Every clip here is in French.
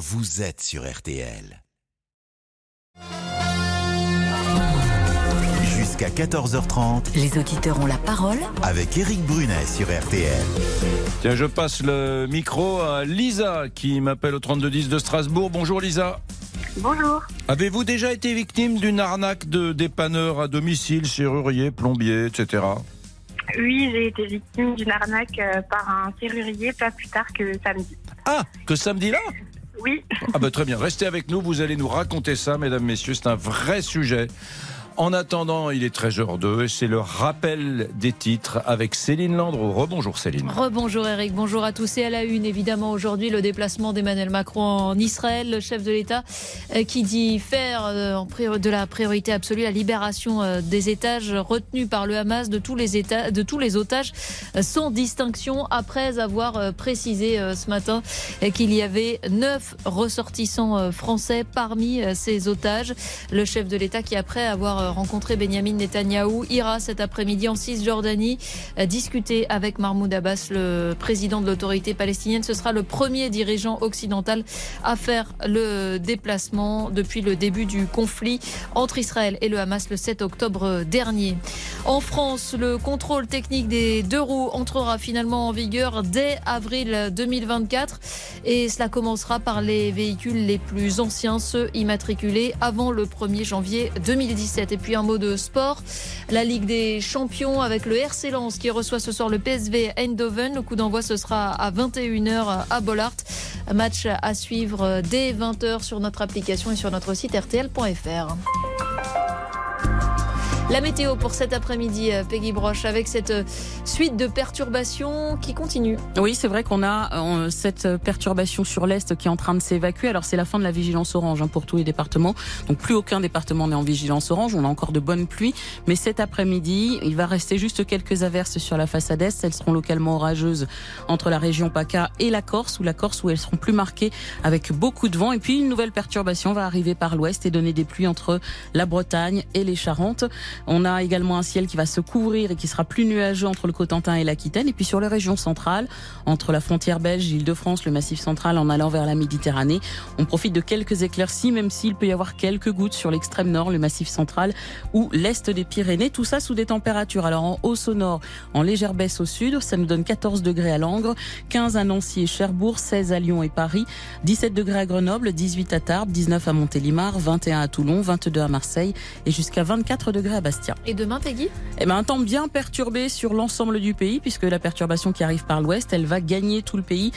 vous êtes sur RTL. Jusqu'à 14h30 Les auditeurs ont la parole avec Eric Brunet sur RTL. Tiens, je passe le micro à Lisa qui m'appelle au 3210 de Strasbourg. Bonjour Lisa. Bonjour. Avez-vous déjà été victime d'une arnaque de dépanneur à domicile, serrurier, plombier, etc. Oui, j'ai été victime d'une arnaque euh, par un serrurier pas plus tard que samedi. Ah, que samedi là Ah bah très bien, restez avec nous, vous allez nous raconter ça, mesdames, messieurs, c'est un vrai sujet. En attendant, il est 13h02 et c'est le rappel des titres avec Céline Landreau. Rebonjour Céline. Rebonjour Eric, bonjour à tous et à la une évidemment aujourd'hui le déplacement d'Emmanuel Macron en Israël, le chef de l'État euh, qui dit faire euh, de la priorité absolue la libération euh, des étages retenus par le Hamas de tous les, otages sans distinction après avoir précisé ce matin qu'il y avait neuf ressortissants français parmi ces otages. Le chef de l'État qui après avoir rencontré Benjamin Netanyahou ira cet après-midi en Cisjordanie euh, discuter avec Mahmoud Abbas, le président de l'autorité palestinienne. Ce sera le premier dirigeant occidental à faire le déplacement depuis le début du conflit entre Israël et le Hamas le 7 octobre dernier. En France, le contrôle technique des deux roues entrera finalement en vigueur dès avril 2024 et cela commencera par les véhicules les plus anciens, ceux immatriculés avant le 1er janvier 2017. Et puis un mot de sport, la Ligue des champions avec le RC Lens qui reçoit ce soir le PSV Eindhoven. Le coup d'envoi ce sera à 21h à Bollard. Match à suivre dès 20h sur notre application et sur notre site rtl.fr. La météo pour cet après-midi, euh, Peggy Broche, avec cette euh, suite de perturbations qui continue. Oui, c'est vrai qu'on a euh, cette perturbation sur l'Est qui est en train de s'évacuer. Alors c'est la fin de la vigilance orange hein, pour tous les départements. Donc plus aucun département n'est en vigilance orange. On a encore de bonnes pluies. Mais cet après-midi, il va rester juste quelques averses sur la façade Est. Elles seront localement orageuses entre la région PACA et la Corse, ou la Corse où elles seront plus marquées avec beaucoup de vent. Et puis une nouvelle perturbation va arriver par l'Ouest et donner des pluies entre la Bretagne et les Charentes. On a également un ciel qui va se couvrir et qui sera plus nuageux entre le Cotentin et l'Aquitaine. Et puis sur les régions centrales, entre la frontière belge, l'Île-de-France, le Massif central, en allant vers la Méditerranée, on profite de quelques éclaircies, même s'il peut y avoir quelques gouttes sur l'extrême nord, le Massif central ou l'est des Pyrénées. Tout ça sous des températures. Alors en hausse au nord, en légère baisse au sud, ça nous donne 14 degrés à Langres, 15 à Nancy et Cherbourg, 16 à Lyon et Paris, 17 degrés à Grenoble, 18 à Tarbes, 19 à Montélimar, 21 à Toulon, 22 à Marseille et jusqu'à 24 degrés à Et demain, Peggy? Eh ben, un temps bien perturbé sur l'ensemble du pays, puisque la perturbation qui arrive par l'ouest, elle va gagner tout le pays,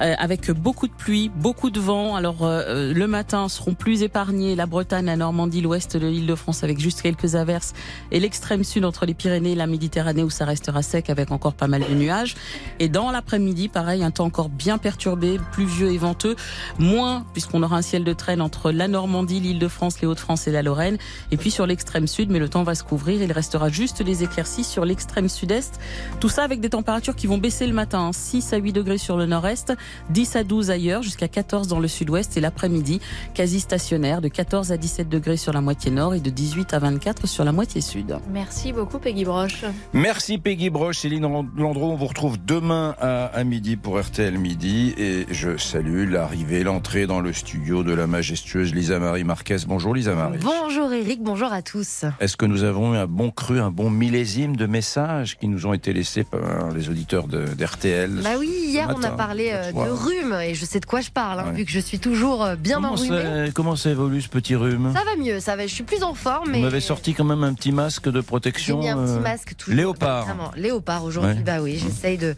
euh, avec beaucoup de pluie, beaucoup de vent. Alors, euh, le matin seront plus épargnés la Bretagne, la Normandie, l'ouest de l'île de France, avec juste quelques averses, et l'extrême sud entre les Pyrénées et la Méditerranée, où ça restera sec, avec encore pas mal de nuages. Et dans l'après-midi, pareil, un temps encore bien perturbé, pluvieux et venteux, moins, puisqu'on aura un ciel de traîne entre la Normandie, l'île de France, les Hauts-de-France et la Lorraine, et puis sur l'extrême sud, mais le temps va se couvrir. Il restera juste les éclaircies sur l'extrême sud-est. Tout ça avec des températures qui vont baisser le matin. 6 à 8 degrés sur le nord-est, 10 à 12 ailleurs, jusqu'à 14 dans le sud-ouest et l'après-midi, quasi stationnaire, de 14 à 17 degrés sur la moitié nord et de 18 à 24 sur la moitié sud. Merci beaucoup, Peggy Broche. Merci Peggy Broche, Céline Landreau. On vous retrouve demain à, à midi pour RTL Midi. Et je salue l'arrivée, l'entrée dans le studio de la majestueuse Lisa Marie Marquez. Bonjour Lisa Marie. Bonjour Eric, bonjour à tous. Est-ce que nous avons eu un bon cru, un bon millésime de messages qui nous ont été laissés par les auditeurs de- d'RTL Bah oui, hier on a parlé euh, de rhume et je sais de quoi je parle, hein, Ouais. vu que je suis toujours euh, bien comment, enrhumée. ça, comment ça évolue ce petit rhume? Ça va mieux, ça va. Je suis plus en forme, mais Vous m'avez sorti quand même un petit masque de protection. mis un petit euh, masque toujours. léopard. Vraiment, léopard aujourd'hui. Ouais. Bah oui, j'essaye de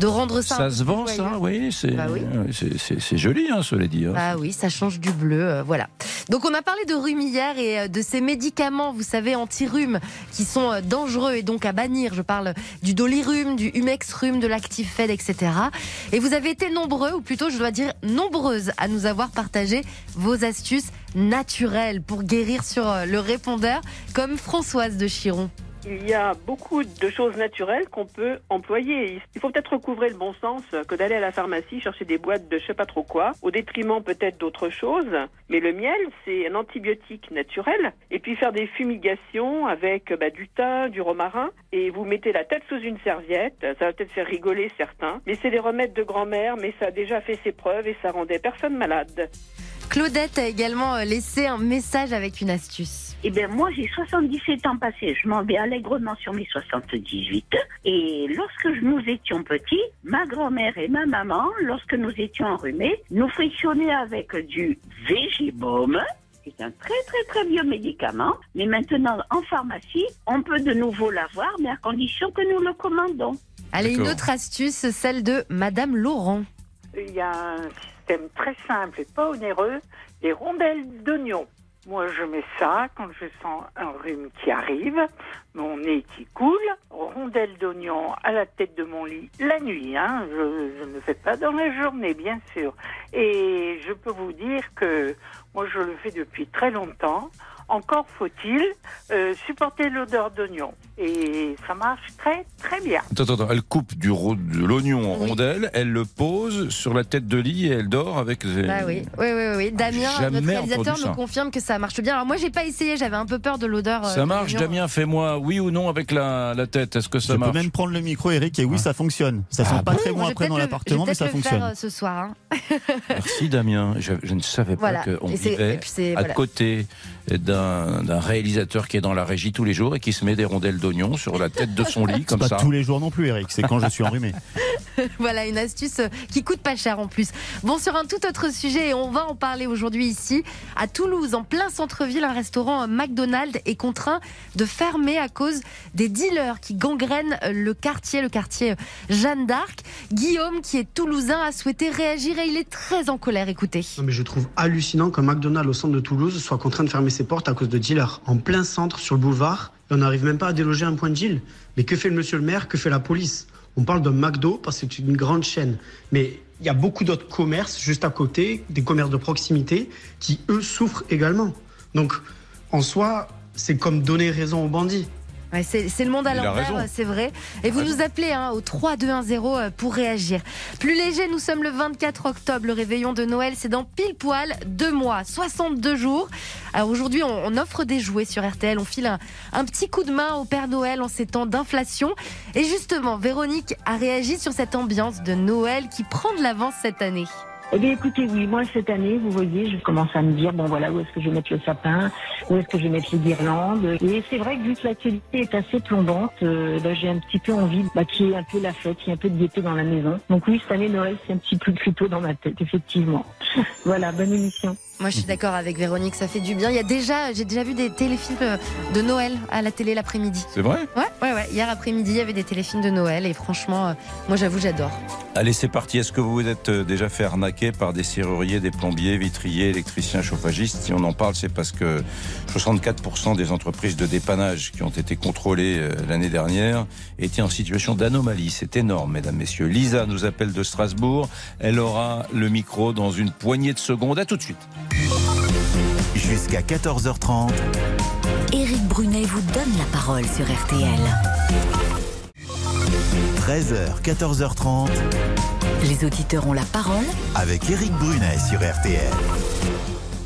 de rendre ça. Ça se vend, ça. Oui, c'est Bah oui. euh, c'est- joli, hein, cela dit. hein. Bah oui, ça change du bleu, euh, voilà. Donc on a parlé de rhume hier et euh, de ces médicaments, vous savez, anti-rhume, qui sont euh, dangereux et donc à bannir. Je parle du dolirum, du humex rhume, de l'actifed, etc. Et vous avez été nombreux, ou plutôt je dois dire nombreuses, à nous avoir partagé vos astuces naturelles pour guérir sur euh, le répondeur, comme Françoise de Chiron. Il y a beaucoup de choses naturelles qu'on peut employer. Il faut peut-être recouvrer le bon sens que d'aller à la pharmacie chercher des boîtes de je sais pas trop quoi, au détriment peut-être d'autres choses. Mais le miel, c'est un antibiotique naturel. Et puis faire des fumigations avec bah, du thym, du romarin, et vous mettez la tête sous une serviette. Ça va peut-être faire rigoler certains, mais c'est des remèdes de grand-mère, mais ça a déjà fait ses preuves et ça rendait personne malade. Claudette a également euh, laissé un message avec une astuce. Eh bien, moi, j'ai 77 ans passés. Je m'en vais allègrement sur mes 78. Et lorsque nous étions petits, ma grand-mère et ma maman, lorsque nous étions enrhumés, nous frictionnaient avec du Végibaume. C'est un très, très, très vieux médicament. Mais maintenant, en pharmacie, on peut de nouveau l'avoir, mais à condition que nous le commandons. Allez, une autre astuce, celle de Madame Laurent. Il y a un système très simple et pas onéreux, les rondelles d'oignon. Moi, je mets ça quand je sens un rhume qui arrive, mon nez qui coule, rondelles d'oignon à la tête de mon lit la nuit. Hein, je, je ne le fais pas dans la journée, bien sûr. Et je peux vous dire que moi, je le fais depuis très longtemps. Encore faut-il euh, supporter l'odeur d'oignon. Et ça marche très, très bien. Attends, attends, attends, elle coupe du ro- de l'oignon en Oui. rondelles, elle le pose sur la tête de lit et elle dort avec. Bah oui, oui, oui, oui, oui. Damien, Ah, jamais notre réalisateur, nous confirme que ça marche bien. Alors moi, j'ai pas essayé, j'avais un peu peur de l'odeur. euh, Ça marche. Damien, fais-moi oui ou non avec la, la tête. Est-ce que ça je marche peux même prendre le micro, Eric, et oui, Ah. ça fonctionne. Ça sent Ah pas bon très bon je après dans le- l'appartement, je mais ça le fonctionne. faire euh, ce soir. hein. Merci Damien. Je, je ne savais pas Voilà. qu'on Et c'est- et vivait puis c'est- à voilà. côté d'un d'un réalisateur qui est dans la régie tous les jours et qui se met des rondelles d'oignon sur la tête de son lit C'est comme pas ça. tous les jours non plus, Eric. C'est quand je suis enrhumé. Voilà une astuce qui coûte pas cher en plus. Bon, sur un tout autre sujet, et on va en parler aujourd'hui ici, à Toulouse, en plein centre-ville, un restaurant McDonald's est contraint de fermer à cause des dealers qui gangrènent le quartier, le quartier Jeanne d'Arc. Guillaume, qui est toulousain, a souhaité réagir et il est très en colère. Écoutez. Non, mais je trouve hallucinant qu'un McDonald's au centre de Toulouse soit contraint de fermer ses portes à cause de dealers. En plein centre, sur le boulevard, et on n'arrive même pas à déloger un point de deal. Mais que fait le monsieur le maire? Que fait la police? On parle de McDo parce que c'est une grande chaîne. Mais il y a beaucoup d'autres commerces juste à côté, des commerces de proximité, qui eux souffrent également. Donc, en soi, c'est comme donner raison aux bandits. Ouais, c'est le monde à l'envers, c'est vrai. Et vous raison. nous appelez hein, au 3210 euh, pour réagir. Plus léger, nous sommes le 24 octobre, le réveillon de Noël, c'est dans pile poil deux mois, 62 jours. Alors aujourd'hui, on, on offre des jouets sur RTL, on file un, un petit coup de main au Père Noël en ces temps d'inflation. Et justement, Véronique a réagi sur cette ambiance de Noël qui prend de l'avance cette année. Eh bien, écoutez, oui, moi, cette année, vous voyez, je commence à me dire, bon, voilà, où est-ce que je vais mettre le sapin Où est-ce que je vais mettre les guirlandes Et c'est vrai que vu que l'actualité est assez plombante, euh, bah, j'ai un petit peu envie bah, qu'il y ait un peu la fête, qu'il y ait un peu de gaieté dans la maison. Donc oui, cette année, Noël, c'est un petit peu plus tôt dans ma tête, effectivement. voilà, bonne émission. Moi, je suis d'accord avec Véronique, ça fait du bien. Il y a déjà, j'ai déjà vu des téléfilms euh, de Noël à la télé l'après-midi. C'est vrai? Ouais, ouais, ouais. Hier après-midi, il y avait des téléfilms de Noël et franchement, euh, moi j'avoue, j'adore. Allez, c'est parti. Est-ce que vous vous êtes euh, déjà fait arnaquer par des serruriers, des plombiers, vitriers, électriciens, chauffagistes? Si on en parle, c'est parce que 64% des entreprises de dépannage qui ont été contrôlées l'année dernière étaient en situation d'anomalie. C'est énorme, mesdames, messieurs. Lisa nous appelle de Strasbourg. Elle aura le micro dans une poignée de secondes. À tout de suite. Jusqu'à 14h30, Éric Brunet vous donne la parole sur RTL. 13h, 14h30, Les auditeurs ont la parole avec Eric Brunet sur RTL.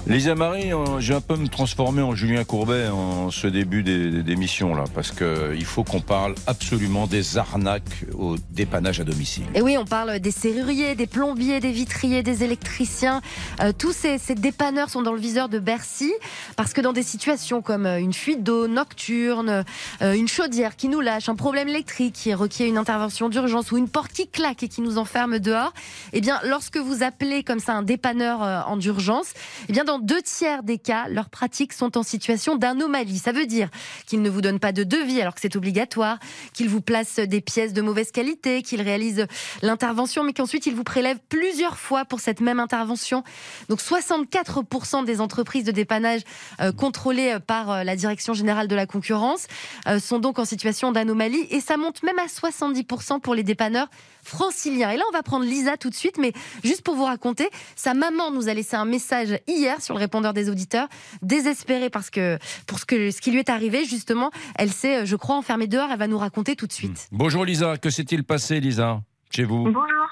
Lisa Marie, euh, j'ai un peu me transformer en Julien Courbet en ce début d'émission là, parce que il faut qu'on parle absolument des arnaques au dépannage à domicile. Et oui, on parle des serruriers, des plombiers, des vitriers, des électriciens. Euh, tous ces, ces dépanneurs sont dans le viseur de Bercy parce que dans des situations comme euh, une fuite d'eau nocturne, euh, une chaudière qui nous lâche, un problème électrique qui requiert une intervention d'urgence ou une porte qui claque et qui nous enferme dehors, eh bien, lorsque vous appelez comme ça un dépanneur euh, en urgence, eh bien, deux tiers des cas, leurs pratiques sont en situation d'anomalie. Ça veut dire qu'ils ne vous donnent pas de devis alors que c'est obligatoire, qu'ils vous placent des pièces de mauvaise qualité, qu'ils réalisent l'intervention, mais qu'ensuite ils vous prélèvent plusieurs fois pour cette même intervention. Donc 64% des entreprises de dépannage euh, contrôlées par euh, la Direction générale de la concurrence euh, sont donc en situation d'anomalie et ça monte même à 70% pour les dépanneurs franciliens. Et là, on va prendre Lisa tout de suite, mais juste pour vous raconter, sa maman nous a laissé un message hier sur le répondeur des auditeurs, désespérée parce que pour ce, que, ce qui lui est arrivé, justement, elle s'est, je crois, enfermée dehors. Elle va nous raconter tout de suite. Bonjour Lisa, que s'est-il passé Lisa chez vous? Bonjour.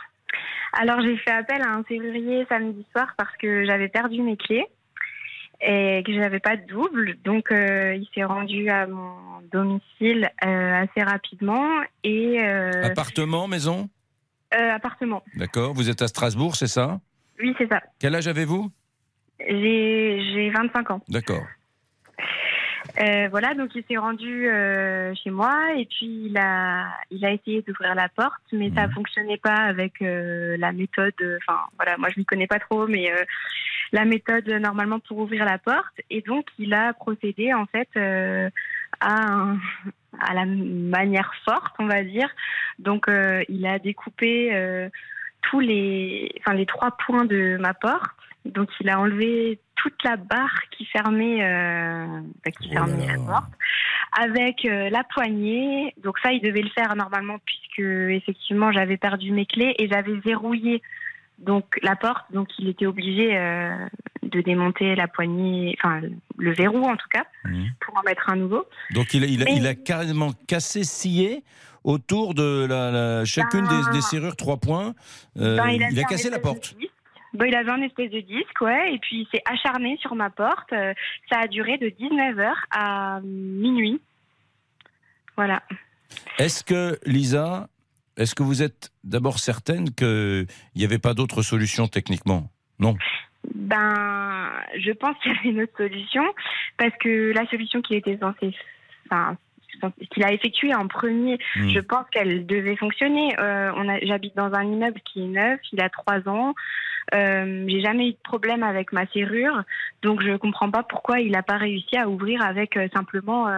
Alors j'ai fait appel à un serrurier samedi soir parce que j'avais perdu mes clés et que j'avais pas de double. Donc euh, il s'est rendu à mon domicile euh, assez rapidement et euh, Appartement, maison? Euh, appartement. D'accord, vous êtes à Strasbourg, c'est ça? Oui, c'est ça. Quel âge avez-vous? J'ai j'ai 25 ans. D'accord. Euh, voilà, donc il s'est rendu euh, chez moi et puis il a, il a essayé d'ouvrir la porte, mais ça fonctionnait pas avec euh, la méthode. Enfin, voilà, moi je m'y connais pas trop, mais la méthode normalement pour ouvrir la porte. Et donc il a procédé en fait à, un- à la manière forte, on va dire. Donc euh, il a découpé euh, tous les, enfin les trois points de ma porte. Donc il a enlevé toute la barre qui fermait, euh, enfin, qui fermait la porte, avec euh, la poignée. Donc ça, il devait le faire normalement puisque effectivement j'avais perdu mes clés et j'avais verrouillé donc la porte. Donc il était obligé euh, de démonter la poignée, enfin le verrou en tout cas, pour en mettre un nouveau. Donc il a, il a, Mais- il a carrément cassé, scié autour de la, la- chacune des, des serrures trois points. Euh, Ben, il, a cassé la porte. Bon, il avait un espèce de disque, ouais, et puis il s'est acharné sur ma porte. Euh, ça a duré de 19h à minuit. Voilà. Est-ce que, Lisa, est-ce que vous êtes d'abord certaine qu'il n'y avait pas d'autre solution techniquement? Non. Ben, je pense qu'il y avait une autre solution, parce que la solution qu'il était censé, enfin, qu'il a effectuée en premier, Mm. je pense qu'elle devait fonctionner. Euh, on j'habite dans un immeuble qui est neuf, il a trois ans. Euh, j'ai jamais eu de problème avec ma serrure, donc je comprends pas pourquoi il n'a pas réussi à ouvrir avec euh, simplement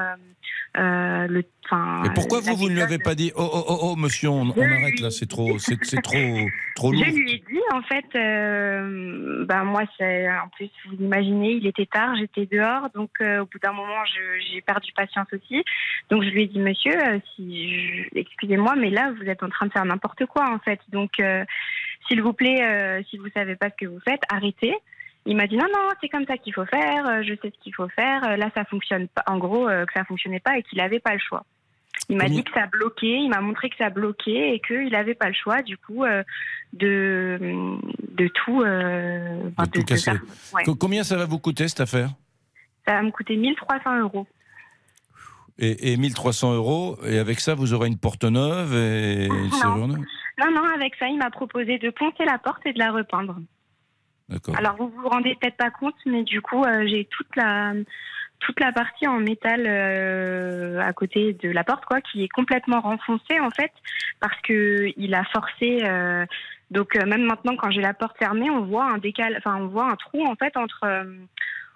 euh, le. Et pourquoi vous, vous ne lui avez pas dit Oh, oh, oh, oh, monsieur, on, on arrête là, c'est trop, c'est c'est trop, trop lourd Je lui ai dit, en fait, euh, ben moi, c'est en plus, vous imaginez, il était tard, j'étais dehors, donc euh, au bout d'un moment, je- j'ai perdu patience aussi. Donc je lui ai dit, monsieur, euh, si, excusez-moi, mais là, vous êtes en train de faire n'importe quoi, en fait. Donc, euh, s'il vous plaît, euh, si vous savez pas ce que vous faites, arrêtez. Il m'a dit non non c'est comme ça qu'il faut faire euh, je sais ce qu'il faut faire euh, là ça fonctionne pas en gros euh, que ça fonctionnait pas et qu'il avait pas le choix il m'a dit que ça bloquait, il m'a montré que ça bloquait et qu'il n'avait pas le choix, du coup, euh, de, de tout. euh, de tout casser. ouais. Combien ça va vous coûter cette affaire? Ça va me coûter 1300 euros. et, et 1300 euros, et avec ça, vous aurez une porte neuve et une Non. serrure neuve? Non, non, avec ça, il m'a proposé de poncer la porte et de la repeindre. Alors, vous vous rendez peut-être pas compte, mais du coup, euh, j'ai toute la, toute la partie en métal euh, à côté de la porte, quoi, qui est complètement renfoncée, en fait, parce que il a forcé. euh, donc, même maintenant, quand j'ai la porte fermée, on voit un décal, enfin, on voit un trou, en fait, entre.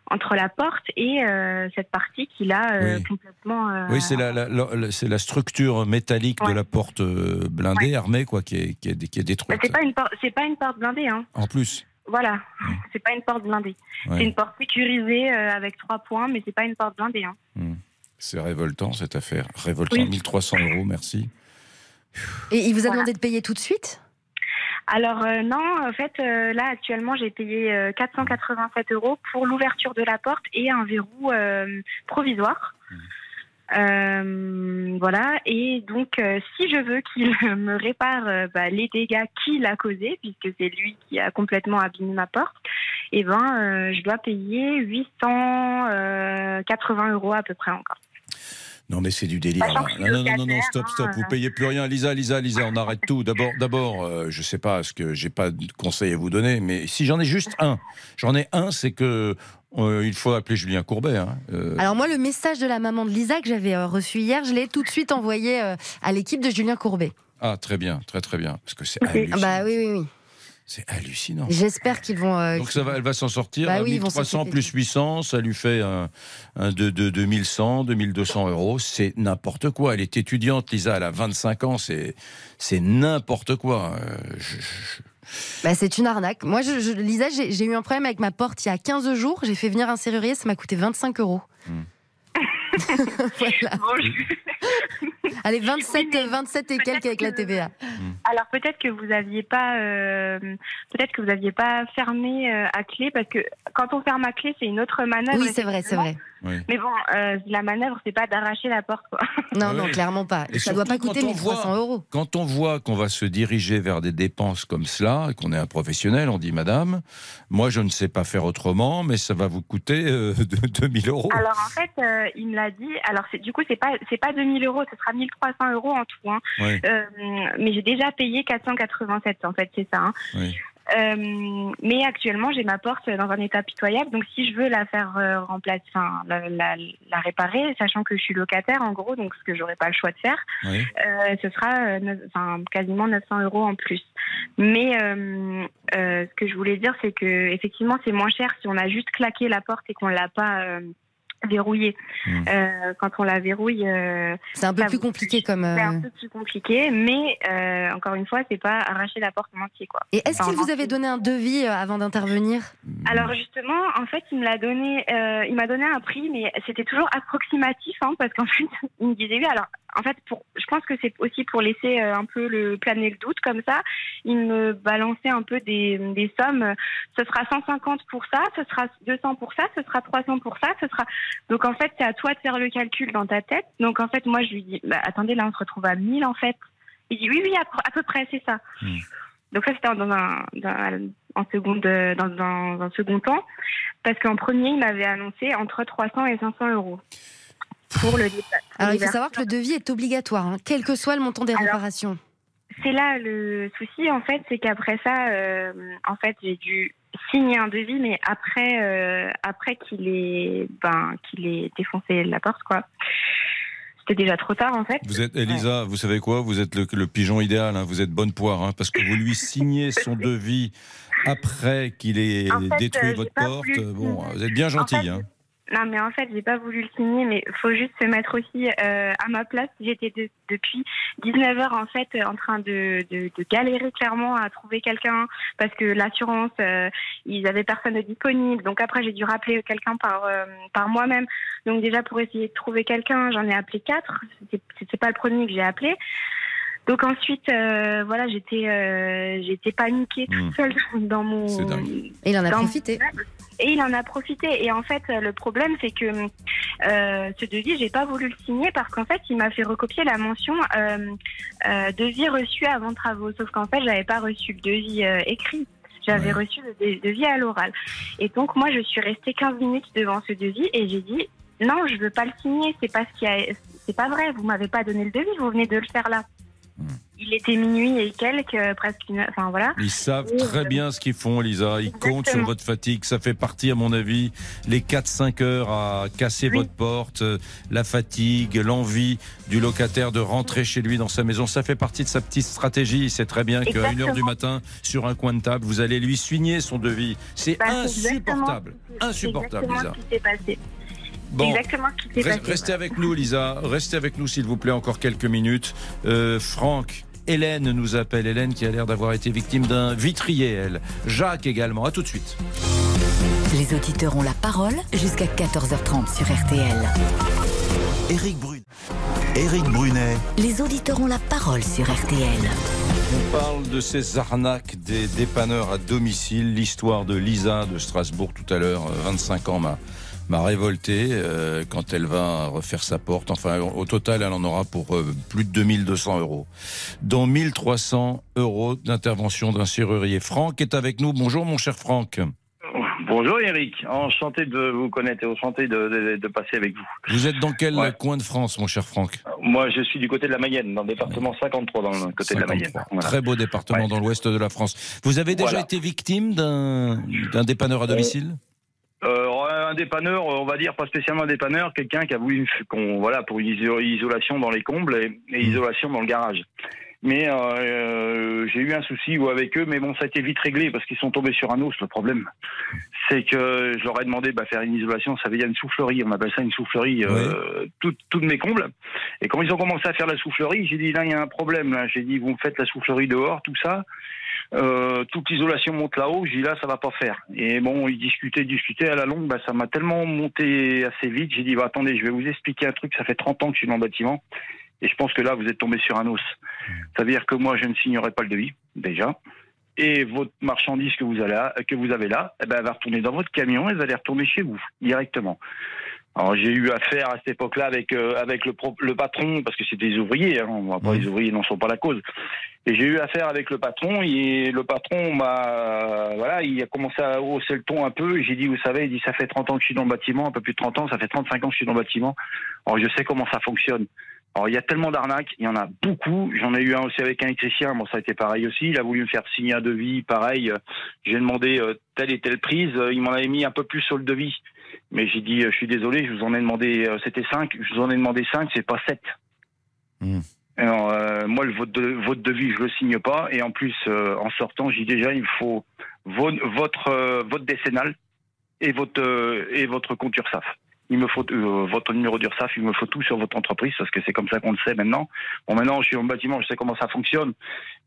entre la porte et euh, cette partie qu'il a euh, Oui. complètement. euh, Oui, c'est la, la- la- c'est la structure métallique de la porte blindée, armée, quoi, qui est, qui est, qui est bah, détruite. c'est pas une porte, c'est pas une porte blindée, hein. En plus. Voilà, c'est pas une porte blindée. Ouais. C'est une porte sécurisée euh, avec trois points, mais c'est pas une porte blindée. Hein. C'est révoltant, cette affaire. Révoltant. Oui. 1300 euros, merci. Et il vous a demandé de payer tout de suite? Alors euh, non, en fait, euh, là actuellement, j'ai payé euh, 487 euros pour l'ouverture de la porte et un verrou euh, provisoire. Euh, voilà, et donc euh, si je veux qu'il me répare euh, bah, les dégâts qu'il a causés, puisque c'est lui qui a complètement abîmé ma porte, et ben euh, je dois payer 880 euros à peu près encore. Non, mais c'est du délire. Là. Non, non, non, non, non, stop, stop. hein, Vous euh. payez plus rien. Lisa, Lisa, Lisa, on arrête tout. D'abord, d'abord, euh, je sais pas ce que j'ai pas de conseil à vous donner, mais si j'en ai juste un, j'en ai un, c'est que euh, il faut appeler Julien Courbet. hein. Euh, Alors moi, le message de la maman de Lisa que j'avais euh, reçu hier, je l'ai tout de suite envoyé euh, à l'équipe de Julien Courbet. Ah, très bien, très très bien, parce que c'est hallucinant. bah oui, oui, oui. C'est hallucinant. J'espère qu'ils vont. euh, Donc ça va, elle va s'en sortir. Bah oui, ils vont 1300 s'occuper plus 800, ça lui fait un, un de, de 2100, 2200 euros. C'est n'importe quoi. Elle est étudiante, Lisa, elle a 25 ans. C'est c'est n'importe quoi. Je- je- Bah, c'est une arnaque. Moi, je, je- Lisa, j'ai eu un problème avec ma porte il y a 15 jours. J'ai fait venir un serrurier, ça m'a coûté 25 euros. Hmm. Voilà. Allez, 27, 27 et quelques avec la TVA. Alors peut-être que vous aviez pas, euh, peut-être que vous aviez pas fermé euh, à clé parce que quand on ferme à clé, c'est une autre manœuvre. Oui, c'est vrai, c'est vrai. Mais bon, euh, la manœuvre, c'est pas d'arracher la porte, quoi. Non, Oui. non, clairement pas. Et Ça doit pas coûter quand on 1300 voit- euros. Quand on voit qu'on va se diriger vers des dépenses comme cela, et qu'on est un professionnel, on dit Madame, moi je ne sais pas faire autrement, mais ça va vous coûter euh, de- 2000 euros. Alors en fait, euh, il me l'a dit. Alors c'est- du coup, c'est pas c'est pas 2000 euros, ce sera 1300 euros en tout. Hein. Oui. Euh, mais j'ai déjà payé 487 en fait, c'est ça. hein. Euh, mais actuellement, j'ai ma porte dans un état pitoyable. Donc, si je veux la faire euh, remplacer, enfin, la, la, la réparer, sachant que je suis locataire, en gros, donc ce que j'aurais pas le choix de faire, Oui. euh, ce sera euh, enfin, quasiment 900 euros en plus. Mais euh, euh, ce que je voulais dire, c'est que effectivement, c'est moins cher si on a juste claqué la porte et qu'on l'a pas euh, verrouillée. Euh, quand on la verrouille, euh, C'est un peu ça plus compliqué comme. c'est un euh, peu plus compliqué, mais euh, encore une fois, c'est pas arracher la porte en entier, quoi. Et est-ce Enfin, qu'il vous avait donné un devis euh, avant d'intervenir? Alors justement, en fait, il me l'a donné, euh, il m'a donné un prix, mais c'était toujours approximatif, hein, parce qu'en fait, il me disait oui. Alors, en fait, pour, je pense que c'est aussi pour laisser euh, un peu le planer le doute comme ça. Il me balançait un peu des, des sommes. Ce sera 150 pour ça, ce sera 200 pour ça, ce sera 300 pour ça, ce sera. Donc en fait, c'est à toi de faire le calcul dans ta tête. Donc en fait, moi, je lui dis, bah, attendez, là, on se retrouve à 1000 en fait. Il dit oui, oui, à, à peu près, c'est ça. Donc ça, c'était dans un, dans, en seconde, dans, dans un second temps, parce qu'en premier, il m'avait annoncé entre 300 et 500 euros pour le départ. Alors, il faut savoir que le devis est obligatoire, hein, quel que soit le montant des réparations. C'est là le souci, en fait, c'est qu'après ça, euh, en fait, j'ai dû signer un devis, mais après, euh, après qu'il ait, ben, qu'il ait défoncé la porte, quoi. C'était déjà trop tard, en fait. Vous êtes, Elisa, vous savez quoi? Vous êtes le, le pigeon idéal, hein, vous êtes bonne poire, hein, parce que vous lui signez son devis après qu'il ait En fait, détruit euh, votre porte. voulu- Bon, vous êtes bien gentil. En fait, hein. Non, mais en fait, j'ai pas voulu le signer, mais faut juste se mettre aussi euh, à ma place. J'étais de- depuis 19 heures en fait en train de, de, de galérer clairement à trouver quelqu'un parce que l'assurance, euh, ils avaient personne disponible. Donc après, j'ai dû rappeler quelqu'un par euh, par moi-même. Donc déjà pour essayer de trouver quelqu'un, j'en ai appelé quatre. C'était pas le premier que j'ai appelé. Donc ensuite, euh, voilà, j'étais euh, j'étais paniquée toute seule dans mon. Et il en a profité. Et il en a profité. Et en fait, le problème, c'est que euh, ce devis, j'ai pas voulu le signer parce qu'en fait, il m'a fait recopier la mention euh, euh, devis reçu avant travaux. Sauf qu'en fait, j'avais pas reçu le devis euh, écrit. J'avais reçu le devis à l'oral. Et donc, moi, je suis restée 15 minutes devant ce devis et j'ai dit non, je veux pas le signer. C'est pas ce qui a, c'est pas vrai. Vous m'avez pas donné le devis. Vous venez de le faire là. Il était minuit et quelques, presque une heure. Enfin voilà. Ils savent Et, très euh, bien ce qu'ils font, Elisa. Ils comptent sur votre fatigue. Ça fait partie, à mon avis, les 4-5 heures à casser votre porte, euh, la fatigue, l'envie du locataire de rentrer chez lui dans sa maison. Ça fait partie de sa petite stratégie. Il sait très bien qu'à Exactement. 1h du matin, sur un coin de table, vous allez lui signer son devis. C'est Bah, insupportable. Insupportable, Lisa. ce qui s'est passé. Bon. Exactement ce qui s'est Reste- passé. Restez avec nous, Lisa. Restez avec nous, s'il vous plaît, encore quelques minutes. Euh, Franck. Hélène nous appelle. Hélène qui a l'air d'avoir été victime d'un vitrier, elle. Jacques également. À tout de suite. Les auditeurs ont la parole jusqu'à 14h30 sur RTL. Éric Brunet. Éric Brunet. Les auditeurs ont la parole sur RTL. On parle de ces arnaques des dépanneurs à domicile. L'histoire de Lisa de Strasbourg tout à l'heure, euh, 25 ans, m'a m'a révolté euh, quand elle va refaire sa porte. Enfin, au total, elle en aura pour euh, plus de 2200 euros, dont 1300 euros d'intervention d'un serrurier. Franck est avec nous. Bonjour, mon cher Franck. Bonjour Eric, enchanté de vous connaître et enchanté de, de- de passer avec vous. Vous êtes dans quel Ouais. coin de France, mon cher Franck? Moi je suis du côté de la Mayenne, dans le département 53, dans le côté de la Mayenne. Très beau département dans l'ouest de la France. Vous avez déjà Voilà. été victime d'un d'un dépanneur à domicile? Euh, un dépanneur, on va dire pas spécialement un dépanneur, quelqu'un qui a voulu qu'on voilà pour une iso- isolation dans les combles et, et Mmh. isolation dans le garage. Mais euh, euh, j'ai eu un souci ou avec eux, mais bon, ça a été vite réglé parce qu'ils sont tombés sur un os. Le problème, c'est que je leur ai demandé de faire une isolation. Ça veut dire une soufflerie. On appelle ça une soufflerie. Euh, toutes, toutes mes combles. Et quand ils ont commencé à faire la soufflerie, j'ai dit là, il y a un problème. Là, j'ai dit vous me faites la soufflerie dehors, tout ça. Euh, toute l'isolation monte là-haut, j'ai dit là ça va pas faire. Et bon, ils discutaient, discutaient à la longue, bah, ça m'a tellement monté assez vite, j'ai dit bah, attendez, je vais vous expliquer un truc, ça fait 30 ans que je suis dans le bâtiment. Et je pense que là, vous êtes tombé sur un os. Ça veut dire que moi, je ne signerai pas le devis, déjà. Et votre marchandise que vous, avez, que vous avez là, eh ben, elle va retourner dans votre camion et elle va aller retourner chez vous, directement. Alors j'ai eu affaire à cette époque-là avec euh, avec le, pro- le patron parce que c'était des ouvriers. Hein, on va pas, les ouvriers n'en sont pas la cause. Et j'ai eu affaire avec le patron et le patron m'a voilà, il a commencé à hausser le ton un peu. J'ai dit, vous savez, il dit ça fait 30 ans que je suis dans le bâtiment, un peu plus de 30 ans, ça fait 35 ans que je suis dans le bâtiment. Alors je sais comment ça fonctionne. Alors il y a tellement d'arnaques, il y en a beaucoup. J'en ai eu un aussi avec un électricien, bon ça a été pareil aussi. Il a voulu me faire signer un devis, pareil. J'ai demandé euh, telle et telle prise, il m'en avait mis un peu plus sur le devis. Mais j'ai dit, euh, je suis désolé, je vous en ai demandé, euh, c'était 5, je vous en ai demandé 5, c'est pas 7. Alors, euh, moi, le vote de, vote de vie, je le signe pas. Et en plus, euh, en sortant, j'ai déjà, il faut vo- votre euh, votre décennal et votre euh, et votre compte URSAF. Il me faut euh, votre numéro d'URSAF, il me faut tout sur votre entreprise parce que c'est comme ça qu'on le sait maintenant. Bon, maintenant, je suis en bâtiment, je sais comment ça fonctionne.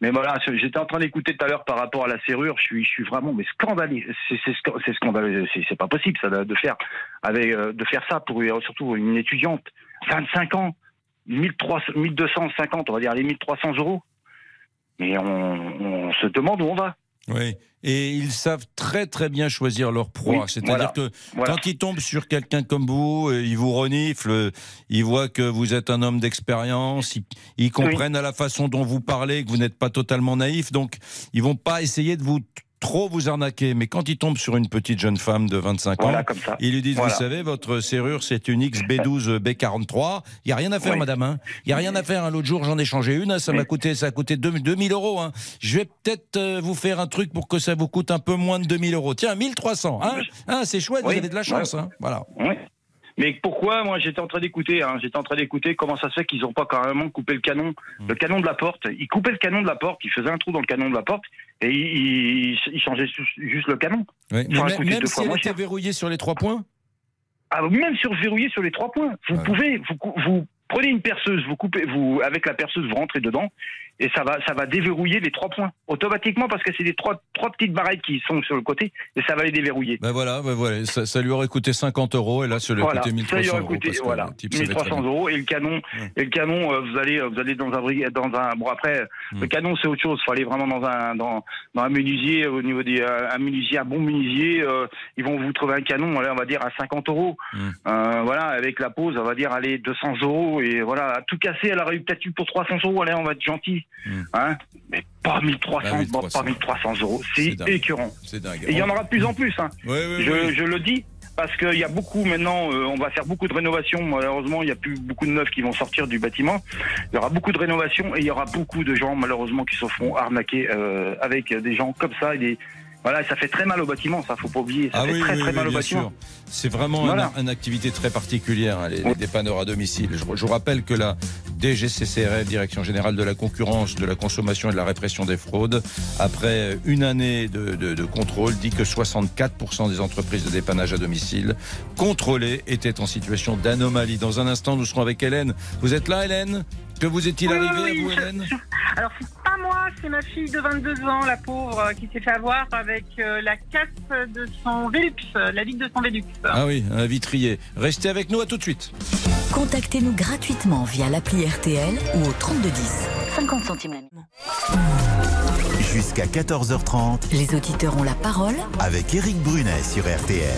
Mais voilà, j'étais en train d'écouter tout à l'heure par rapport à la serrure. Je suis, je suis vraiment mais scandalé. C'est c'est sca- c'est scandaleux. C'est pas possible ça de faire avec euh, de faire ça pour surtout une étudiante, 25 ans. 1300, 1250, on va dire les 1300 euros. Mais on, on se demande où on va. Oui. Et ils savent très très bien choisir leur proie. Oui, C'est-à-dire voilà. que Voilà. quand ils tombent sur quelqu'un comme vous, euh, ils vous reniflent, euh, ils voient que vous êtes un homme d'expérience, ils, ils comprennent à la façon dont vous parlez que vous n'êtes pas totalement naïf, donc ils vont pas essayer de vous trop vous arnaquer. Mais quand ils tombent sur une petite jeune femme de 25 Voilà, ans, ils lui disent, Voilà. vous savez, votre serrure c'est une XB12 B43, il y a rien à faire, Oui. madame. hein. Il y a rien à faire. hein. L'autre jour, j'en ai changé une, hein. ça m'a coûté, ça a coûté 2000 2000 euros. hein. Je vais peut-être euh, vous faire un truc pour que ça vous coûte un peu moins de 2000 euros. Tiens, 1300. Hein Hein, c'est chouette, vous avez de la chance. Hein. Voilà. Oui. Mais pourquoi Moi, j'étais en train d'écouter. Hein, j'étais en train d'écouter comment ça se fait qu'ils n'ont pas carrément coupé le canon, Hmm. le canon de la porte. Ils coupaient le canon de la porte, ils faisaient un trou dans le canon de la porte et ils, ils- ils changeaient juste le canon. Oui. Mais même, même deux si fois elle était verrouillée sur les trois points Ah, même sur verrouillé sur les trois points. Vous pouvez, vous, vous prenez une perceuse, vous coupez, vous avec la perceuse, vous rentrez dedans et ça va, ça va déverrouiller les trois points automatiquement parce que c'est des trois, trois petites barrettes qui sont sur le côté et ça va les déverrouiller. Ben voilà, ben voilà. Ça, ça lui aurait coûté 50 euros et là, ça lui a Voilà, coûté ça 1300 y aurait euros. coûté, que voilà, le type savait très 1300 bien. euros et le canon, et le canon, euh, vous allez, vous allez dans un, dans un, bon après, Hmm. le canon c'est autre chose. Faut aller vraiment dans un, dans, dans un menuisier au niveau des, euh, un menuisier, un bon menuisier, euh, ils vont vous trouver un canon, allez, on va dire à 50 euros. Hmm. Euh, voilà, avec la pause, on va dire allez 200 euros et voilà, à tout casser, elle aurait eu peut-être eu pour 300 euros. Allez, on va être gentil, hein, mais pas 1300, Bah, 1300. pas 1300 euros, c'est écœurant. C'est dingue. Et il y en aura de plus en plus. Hein. Oui, oui, je, oui. je le dis parce qu'il y a beaucoup maintenant, euh, on va faire beaucoup de rénovations. Malheureusement, il n'y a plus beaucoup de neufs qui vont sortir du bâtiment. Il y aura beaucoup de rénovations et il y aura beaucoup de gens malheureusement qui se feront arnaquer euh, avec des gens comme ça. Et des... Voilà, ça fait très mal au bâtiment, ça faut pas oublier. Ça Ah fait oui, très oui, très oui, mal au bâtiment. C'est vraiment Voilà. une activité très particulière, hein, les, les dépanneurs à domicile. Je, je vous rappelle que la DGCCRF, Direction Générale de la Concurrence, de la Consommation et de la Répression des Fraudes, après une année de, contrôle, dit que 64% des entreprises de dépannage à domicile contrôlées étaient en situation d'anomalie. Dans un instant, nous serons avec Hélène. Vous êtes là, Hélène? Que vous est-il Oui, arrivé oui, à vous, je- Hélène Alors, c'est pas moi, c'est ma fille de 22 ans, la pauvre, qui s'est fait avoir avec euh, la casse de son Velux, euh, la vitre de son Velux. Ah oui, un vitrier. Restez avec nous, à tout de suite. Contactez-nous gratuitement via l'appli RTL ou au 3210. 50 centimes la minute. Jusqu'à 14h30 Les auditeurs ont la parole avec Éric Brunet sur RTL.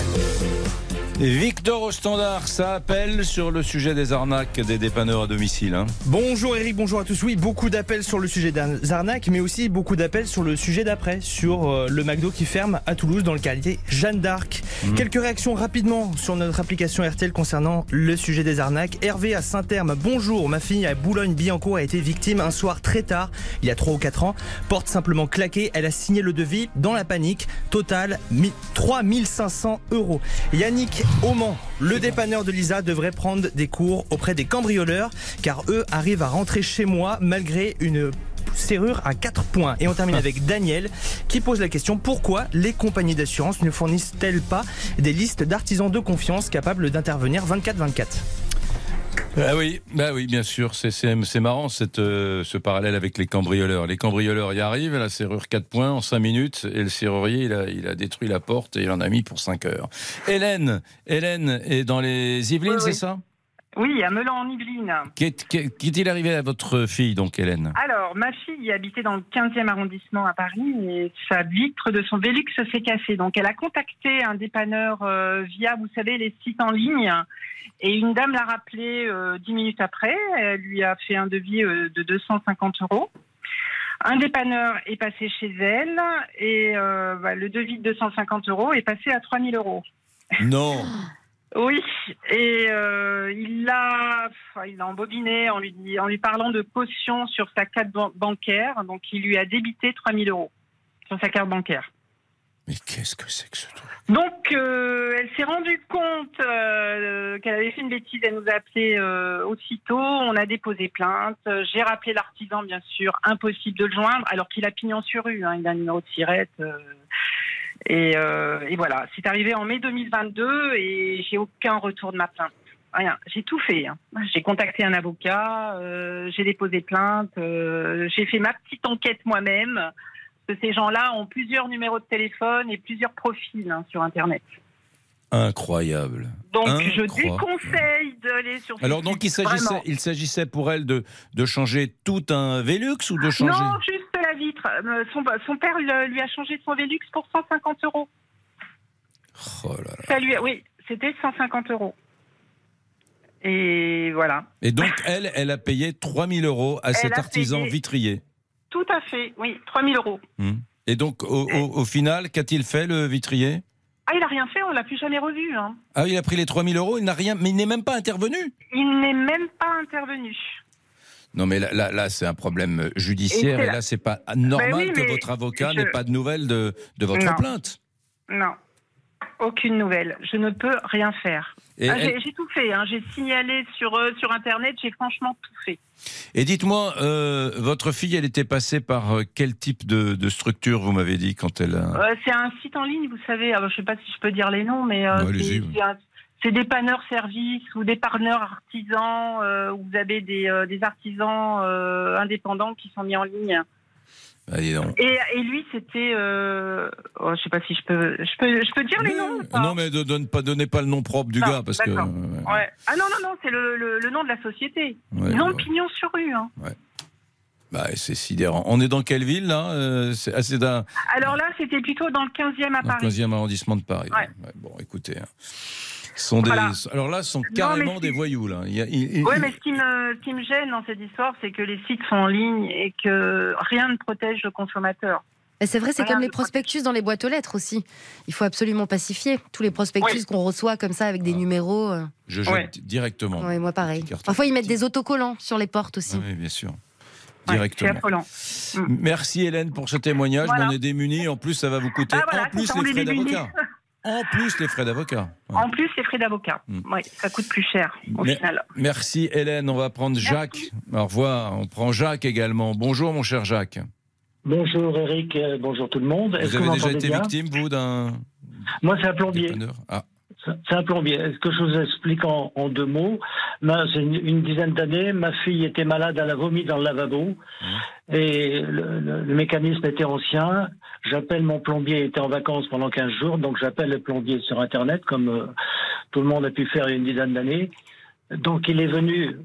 Victor au standard, ça appelle sur le sujet des arnaques des dépanneurs à domicile. hein. Bonjour Eric, bonjour à tous. Oui, beaucoup d'appels sur le sujet des arnaques, mais aussi beaucoup d'appels sur le sujet d'après, sur euh, le McDo qui ferme à Toulouse dans le quartier Jeanne d'Arc. Quelques réactions rapidement sur notre application RTL concernant le sujet des arnaques. Hervé à Saint-Terme, bonjour, ma fille à Boulogne-Billancourt a été victime un soir très tard, il y a 3 ou 4 ans. Porte simplement claquée, elle a signé le devis dans la panique. Total, mi- 3500 euros. Yannick au Mans, le dépanneur de Lisa devrait prendre des cours auprès des cambrioleurs car eux arrivent à rentrer chez moi malgré une serrure à 4 points. Et on termine avec Daniel qui pose la question pourquoi les compagnies d'assurance ne fournissent-elles pas des listes d'artisans de confiance capables d'intervenir 24-24 Ah oui, bah oui, bien sûr. C'est marrant cette euh, ce parallèle avec les cambrioleurs. Les cambrioleurs y arrivent, la serrure 4 points en 5 minutes, et le serrurier il a il a détruit la porte et il en a mis pour 5 heures. Hélène, Hélène est dans les Yvelines, Oui, c'est ça? Oui, à Melan en Yvelines. Qu'est- qu'est- Qu'est-il arrivé à votre fille, donc, Hélène? Alors, ma fille habitait dans le 15e arrondissement à Paris et sa vitre de son Vélux s'est cassée. Donc, elle a contacté un dépanneur euh, via, vous savez, les sites en ligne. Et une dame l'a rappelé euh, dix minutes après. Elle lui a fait un devis euh, de 250 euros. Un dépanneur est passé chez elle et euh, bah, le devis de 250 euros est passé à 3000 euros. Non. Oui, et euh, il l'a, il l'a embobiné en lui, en lui parlant de caution sur sa carte ban- bancaire. Donc, il lui a débité 3000 euros sur sa carte bancaire. Qu'est-ce que c'est que ce Donc, euh, elle s'est rendue compte euh, qu'elle avait fait une bêtise. Elle nous a appelé euh, aussitôt. On a déposé plainte. J'ai rappelé l'artisan, bien sûr. Impossible de le joindre, alors qu'il a pignon sur rue. hein. Il a un numéro de sirette. et, voilà, c'est arrivé en mai 2022 et j'ai aucun retour de ma plainte. Rien, j'ai tout fait. hein. J'ai contacté un avocat, j'ai déposé plainte, j'ai fait ma petite enquête moi-même. Que ces gens-là ont plusieurs numéros de téléphone et plusieurs profils hein, sur Internet. Incroyable. Donc je déconseille d'aller sur. ces Alors, donc, il s'agissait, il s'agissait pour elle de, de changer tout un Vélux ou de changer Non, juste la vitre. Euh, Son, son père lui a changé son Vélux pour 150 euros. Oh là là. Ça lui a- oui, c'était 150 euros. Et voilà. Et donc, elle, elle a payé 3000 euros à cet artisan payé- vitrier. Tout à fait, oui, 3000 euros. Hmm. Et donc, au, au- au final, qu'a-t-il fait, le vitrier? Ah, il a rien fait, on l'a plus jamais revu. hein. Ah, il a pris les 3000 euros, il n'a rien, mais il n'est même pas intervenu? Il n'est même pas intervenu. Non, mais là, là, là, c'est un problème judiciaire, Et et, là, c'est pas normal oui, que votre avocat je- n'ait pas de nouvelles de, de votre Non. plainte. Non, aucune nouvelle. Je ne peux rien faire. Ah, elle- j'ai, tout fait. hein. J'ai signalé sur, euh, sur Internet. J'ai franchement tout fait. Et dites-moi, euh, votre fille, elle était passée par euh, quel type de, de structure, vous m'avez dit, quand elle a... Euh, c'est un site en ligne, vous savez. Alors, je ne sais pas si je peux dire les noms, mais c'est, c'est des panneurs services ou des parneurs artisans où vous avez des, des artisans indépendants qui sont mis en ligne. Ah. Et, et lui, c'était. Euh... Oh, je sais pas si je peux. Je peux, je peux dire les noms ou Non, mais ne donne pas, donnez pas le nom propre du Non, gars, parce que... euh, Ouais. Ah non, non, non, c'est le, le, le nom de la société. Ouais, Ils ont le ouais. pignon sur rue. Hein. bah, c'est sidérant. On est dans quelle ville, là Euh, C'est assez d'un... Alors là, c'était plutôt dans le 15e à Dans Paris. 15e arrondissement de Paris. Ouais. Ouais, bon, écoutez. Ce Sont des... Voilà. Alors là, ce sont carrément des voyous. Là. Il y a- il- il- Oui, mais ce qui, me, ce qui me gêne dans cette histoire, c'est que les sites sont en ligne et que rien ne protège le consommateur. Et c'est vrai, c'est comme les prospectus dans les boîtes aux lettres aussi. Il faut absolument pacifier tous les prospectus Oui. qu'on reçoit comme ça avec des numéros. euh. Je jette Ouais. directement. Ouais, moi pareil. Parfois ils mettent des autocollants sur les portes aussi. Oui, bien sûr. Directement. Merci Hélène pour ce témoignage. Voilà. On est démunis. En plus, ça va vous coûter Ah, voilà, en plus les frais d'avocat. En plus les frais d'avocat. Ouais. En plus, les frais d'avocat. Mm. Oui, ça coûte plus cher au Mais- final. Merci Hélène. On va prendre Jacques. Au revoir. On prend Jacques également. Bonjour mon cher Jacques. Bonjour Eric, euh, bonjour tout le monde. Est-ce Vous avez déjà été victime, vous, d'un Moi, c'est un plombier. Ah, C'est un plombier. Est-ce que je vous explique en, en deux mots Ma- C'est une, une dizaine d'années. Ma fille était malade, elle a vomi dans le lavabo. Et le, le- le mécanisme était ancien. J'appelle mon plombier, il était en vacances pendant 15 jours. Donc j'appelle le plombier sur Internet, comme euh, tout le monde a pu faire il y a une dizaine d'années. Donc il est venu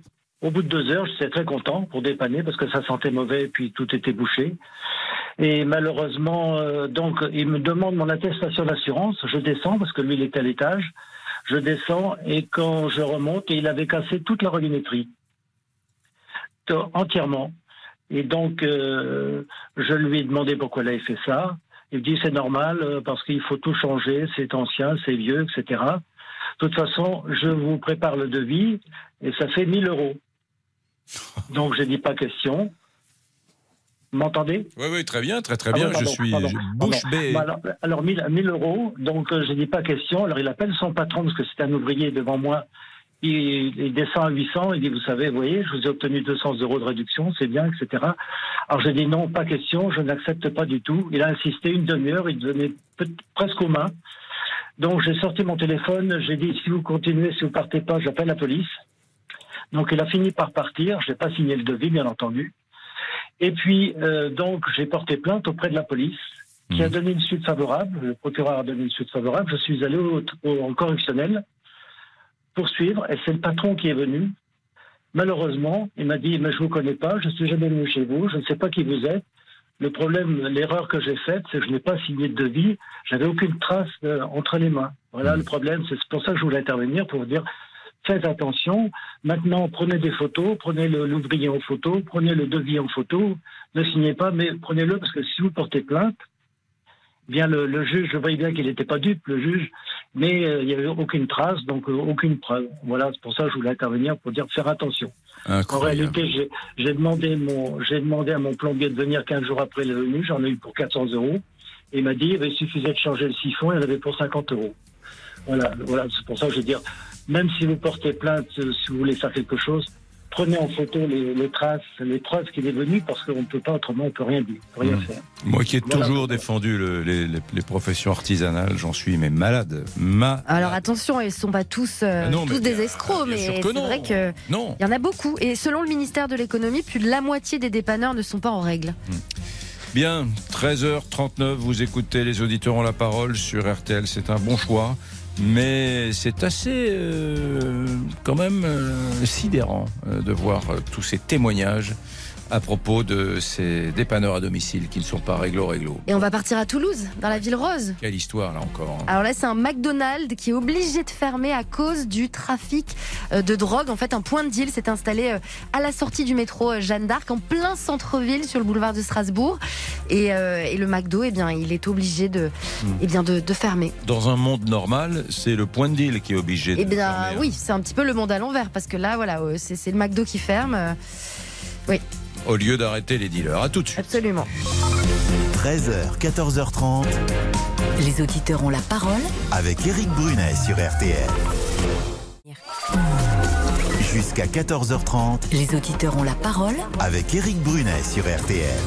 au bout de deux heures. J'étais très content pour dépanner parce que ça sentait mauvais et puis tout était bouché. Et malheureusement, euh, donc, il me demande mon attestation d'assurance. Je descends parce que lui, il était à l'étage. Je descends et quand je remonte, il avait cassé toute la robinetterie. Entièrement. Et donc, euh, je lui ai demandé pourquoi il avait fait ça. Il me dit c'est normal euh, parce qu'il faut tout changer, c'est ancien, c'est vieux, etc. De toute façon, je vous prépare le devis et ça fait 1000 euros. Donc, je dis pas question. M'entendez? Oui, oui, très bien, très très ah bien. oui, je suis pardon, bouche bée. Bah alors, alors 1000, 1000 euros, donc euh, je dis pas question. Alors il appelle son patron parce que c'est un ouvrier devant moi. Il, il descend à 800. Il dit vous savez, vous voyez, je vous ai obtenu 200 euros de réduction, c'est bien, etc. Alors j'ai dit non, pas question, je n'accepte pas du tout. Il a insisté une demi-heure, il devenait presque aux mains. Donc j'ai sorti mon téléphone, j'ai dit si vous continuez, si vous partez pas, j'appelle la police. Donc il a fini par partir. Je n'ai pas signé le devis, bien entendu. Et puis, euh, donc, j'ai porté plainte auprès de la police, qui a donné une suite favorable. Le procureur a donné une suite favorable. Je suis allé au, au- en correctionnel poursuivre. Et c'est le patron qui est venu. Malheureusement, il m'a dit, mais je vous connais pas, je suis jamais venu chez vous, je ne sais pas qui vous êtes. Le problème, l'erreur que j'ai faite, c'est que je n'ai pas signé de devis. J'avais aucune trace euh, entre les mains. Voilà le problème. C'est pour ça que je voulais intervenir pour vous dire faites attention. Maintenant, prenez des photos, prenez l'ouvrier en photo, prenez le devis en photo. Ne signez pas, mais prenez-le parce que si vous portez plainte, bien le, le juge, je voyais bien qu'il n'était pas dupe, le juge, mais euh, il n'y avait aucune trace, donc euh, aucune preuve. Voilà, c'est pour ça que je voulais intervenir pour dire faire attention. En réalité, j'ai- demandé, mon- demandé à mon plombier de venir 15 jours après la venue, j'en ai eu pour 400 euros. Et il m'a dit, il suffisait de changer le siphon, il y en avait pour 50 euros. Voilà, voilà c'est pour ça que je veux dire, même si vous portez plainte, euh, si vous voulez faire quelque chose, prenez en photo les, les traces, les preuves qu'il est venu, parce qu'on ne peut pas autrement, on ne peut rien dire, on peut rien faire. Moi qui ai Voilà. toujours défendu le- les, les- les professions artisanales, j'en suis mais malade. Ma... Alors attention, ils ne sont pas tous, euh, Ah non, mais tous des escrocs, bien mais c'est vrai que Non. il y en a beaucoup. Et selon le ministère de l'économie, plus de la moitié des dépanneurs ne sont pas en règle. Bien, 13h39, vous écoutez les auditeurs ont la parole sur RTL, c'est un bon choix, mais c'est assez euh, quand même euh, sidérant euh, de voir tous ces témoignages à propos de ces dépanneurs à domicile qui ne sont pas réglo-réglo. Et on va partir à Toulouse, dans la ville rose. Quelle histoire là encore. hein. Alors là, c'est un McDonald's qui est obligé de fermer à cause du trafic euh, de drogue. En fait, un point de deal s'est installé euh, à la sortie du métro euh, Jeanne d'Arc, en plein centre-ville, sur le boulevard de Strasbourg. Et, euh, et le McDo, eh bien, il est obligé de, eh bien, de, de fermer. Dans un monde normal, c'est le point de deal qui est obligé de Eh bien, fermer, hein. oui, c'est un petit peu le monde à l'envers, parce que là, voilà, c'est le McDo qui ferme. Oui, au lieu d'arrêter les dealers. À tout de suite. absolument. 13h, 14h30. Les auditeurs ont la parole avec Eric Brunet sur RTL. Jusqu'à 14h30 Les auditeurs ont la parole avec Eric Brunet sur RTL.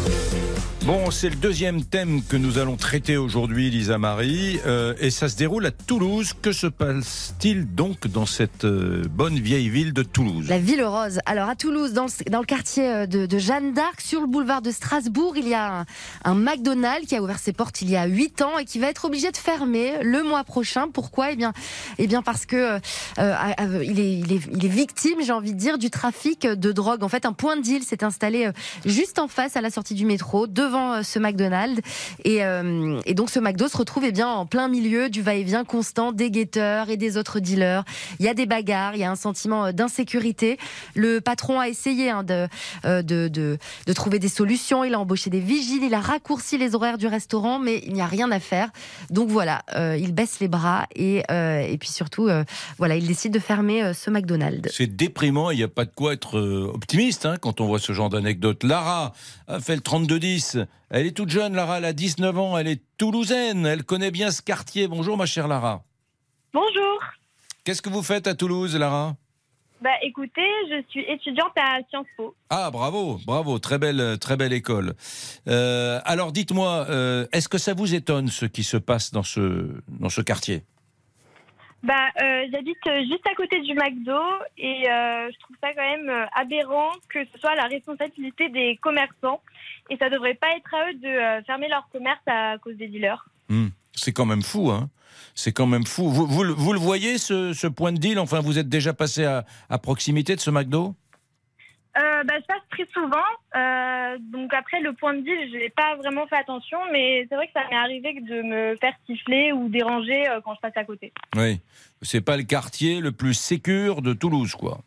Bon, c'est le deuxième thème que nous allons traiter aujourd'hui, Lisa Marie, euh, et ça se déroule à Toulouse. Que se passe-t-il donc dans cette euh, bonne vieille ville de Toulouse? La ville rose. Alors à Toulouse, dans le, dans le quartier euh, de, Jeanne d'Arc, sur le boulevard de Strasbourg, il y a un, McDonald's qui a ouvert ses portes il y a 8 ans et qui va être obligé de fermer le mois prochain. Pourquoi? Eh bien, eh bien parce que il, est, il, est, victime, j'ai envie de dire, du trafic de drogue. En fait, un point de deal s'est installé juste en face à la sortie du métro, devant euh, ce McDonald's. Et, euh, et donc ce McDo se retrouve eh bien en plein milieu du va-et-vient constant des guetteurs et des autres dealers. Il y a des bagarres, il y a un sentiment euh, d'insécurité. Le patron a essayé hein, de, de, de, trouver des solutions. Il a embauché des vigiles, il a raccourci les horaires du restaurant, mais il n'y a rien à faire. Donc voilà, il baisse les bras et, et puis surtout, voilà, il décide de fermer ce McDonald's. C'est déprimant, il n'y a pas de quoi être optimiste hein, quand on voit ce genre d'anecdote. Lara a fait le 32-10. Elle est toute jeune, Lara, elle a 19 ans, elle est toulousaine, elle connaît bien ce quartier. Bonjour ma chère Lara. Bonjour. Qu'est-ce que vous faites à Toulouse, Lara? Bah écoutez, je suis étudiante à Sciences Po. Ah, bravo, bravo, très belle, très belle école. Euh, alors dites-moi, euh, est-ce que ça vous étonne ce qui se passe dans ce, dans ce quartier? Bah euh, j'habite euh, juste à côté du McDo et euh, je trouve ça quand même aberrant que ce soit la responsabilité des commerçants et ça devrait pas être à eux de fermer leur commerce à cause des dealers. Hmm, C'est quand même fou, hein c'est quand même fou. Vous, vous, le- vous le voyez, ce, ce point de deal? Enfin, vous êtes déjà passé à, à proximité de ce McDo? Euh, bah, je passe très souvent, euh, donc après le point de deal, je n'ai pas vraiment fait attention, mais c'est vrai que ça m'est arrivé de me faire siffler ou déranger euh, quand je passe à côté. Oui. C'est pas le quartier le plus sécure de Toulouse, quoi.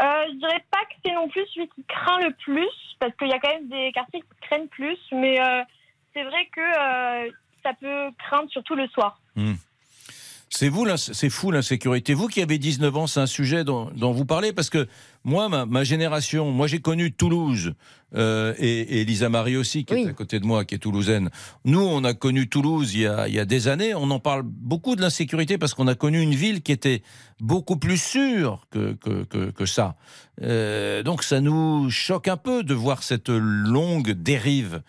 Euh, je dirais pas que c'est non plus celui qui craint le plus, parce qu'il y a quand même des quartiers qui craignent plus, mais c'est vrai que ça peut craindre surtout le soir. Hmm. C'est vous, c'est fou l'insécurité. Vous qui avez 19 ans, c'est un sujet dont, dont vous parlez parce que moi, ma, ma génération, moi j'ai connu Toulouse euh, et, et Lisa Marie aussi qui est à côté de moi, qui est toulousaine. Nous, on a connu Toulouse il y a, il y a des années. On en parle beaucoup de l'insécurité parce qu'on a connu une ville qui était beaucoup plus sûre que, que, que, que ça. Euh, donc ça nous choque un peu de voir cette longue dérive.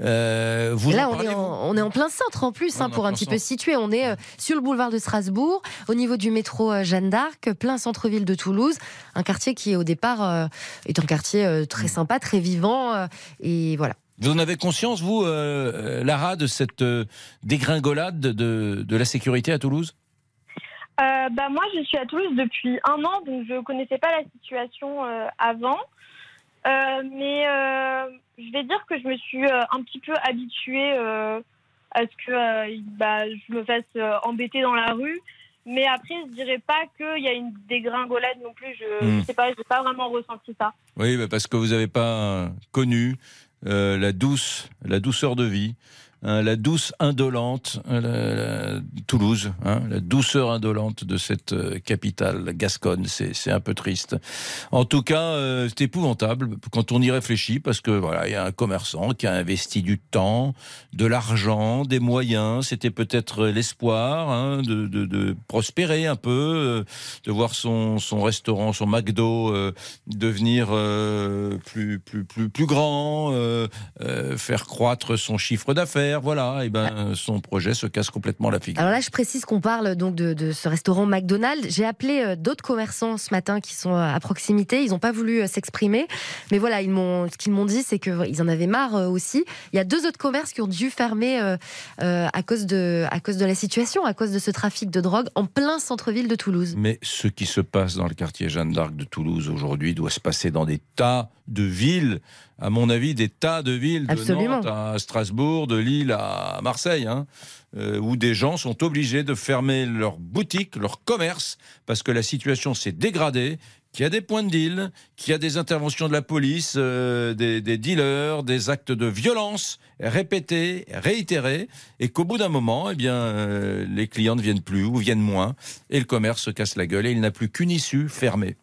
Euh, vous là, on est, en, on est en plein centre en plus, est hein, pour un petit peu situé. On est sur le boulevard de Strasbourg, au niveau du métro Jeanne d'Arc, plein centre-ville de Toulouse. Un quartier qui, au départ, euh, est un quartier euh, très sympa, très vivant. euh, et voilà. Vous en avez conscience, vous, euh, Lara, de cette euh, dégringolade de, de la sécurité à Toulouse? Euh, bah, moi, je suis à Toulouse depuis un an, donc je ne connaissais pas la situation euh, avant. Euh, mais euh, je vais dire que je me suis euh, un petit peu habituée euh, à ce que euh, bah, je me fasse euh, embêter dans la rue. Mais après, je dirais pas qu'il y a une dégringolade non plus. Je Hmm. ne sais pas, je n'ai pas vraiment ressenti ça. Oui, bah, parce que vous n'avez pas connu euh, la douce, la douceur de vie, hein, la douce indolente, euh, la- Toulouse, hein, la douceur indolente de cette euh, capitale gasconne. C'est un peu triste. En tout cas, euh, c'est épouvantable quand on y réfléchit, parce que voilà, il y a un commerçant qui a investi du temps, de l'argent, des moyens. C'était peut-être l'espoir hein, de, de- prospérer un peu, euh, de voir son, son restaurant, son McDo devenir plus, plus, plus, plus grand, faire croître son chiffre d'affaires. Voilà, et ben son projet se casse complètement la figure. Alors là, je précise qu'on parle donc de, de ce restaurant McDonald's. J'ai appelé euh, d'autres commerçants ce matin qui sont euh, à proximité. Ils n'ont pas voulu euh, s'exprimer, mais voilà, ils m'ont, ce qu'ils m'ont dit, c'est qu'ils en avaient marre aussi. Il y a deux autres commerces qui ont dû fermer euh, euh, à cause de à cause de la situation, à cause de ce trafic de drogue en plein centre-ville de Toulouse. Mais ce qui se passe dans le quartier Jeanne d'Arc de Toulouse aujourd'hui doit se passer dans des tas de villes, à mon avis, des tas de villes, de Absolument. Nantes à Strasbourg, de Lille à Marseille, hein, euh, où des gens sont obligés de fermer leurs boutiques, leurs commerces, parce que la situation s'est dégradée, qu'il y a des points de deal, qu'il y a des interventions de la police, euh, des, des dealers, des actes de violence répétés, réitérés, et qu'au bout d'un moment, eh bien, euh, les clients ne viennent plus ou viennent moins, et le commerce se casse la gueule, et il n'a plus qu'une issue fermée.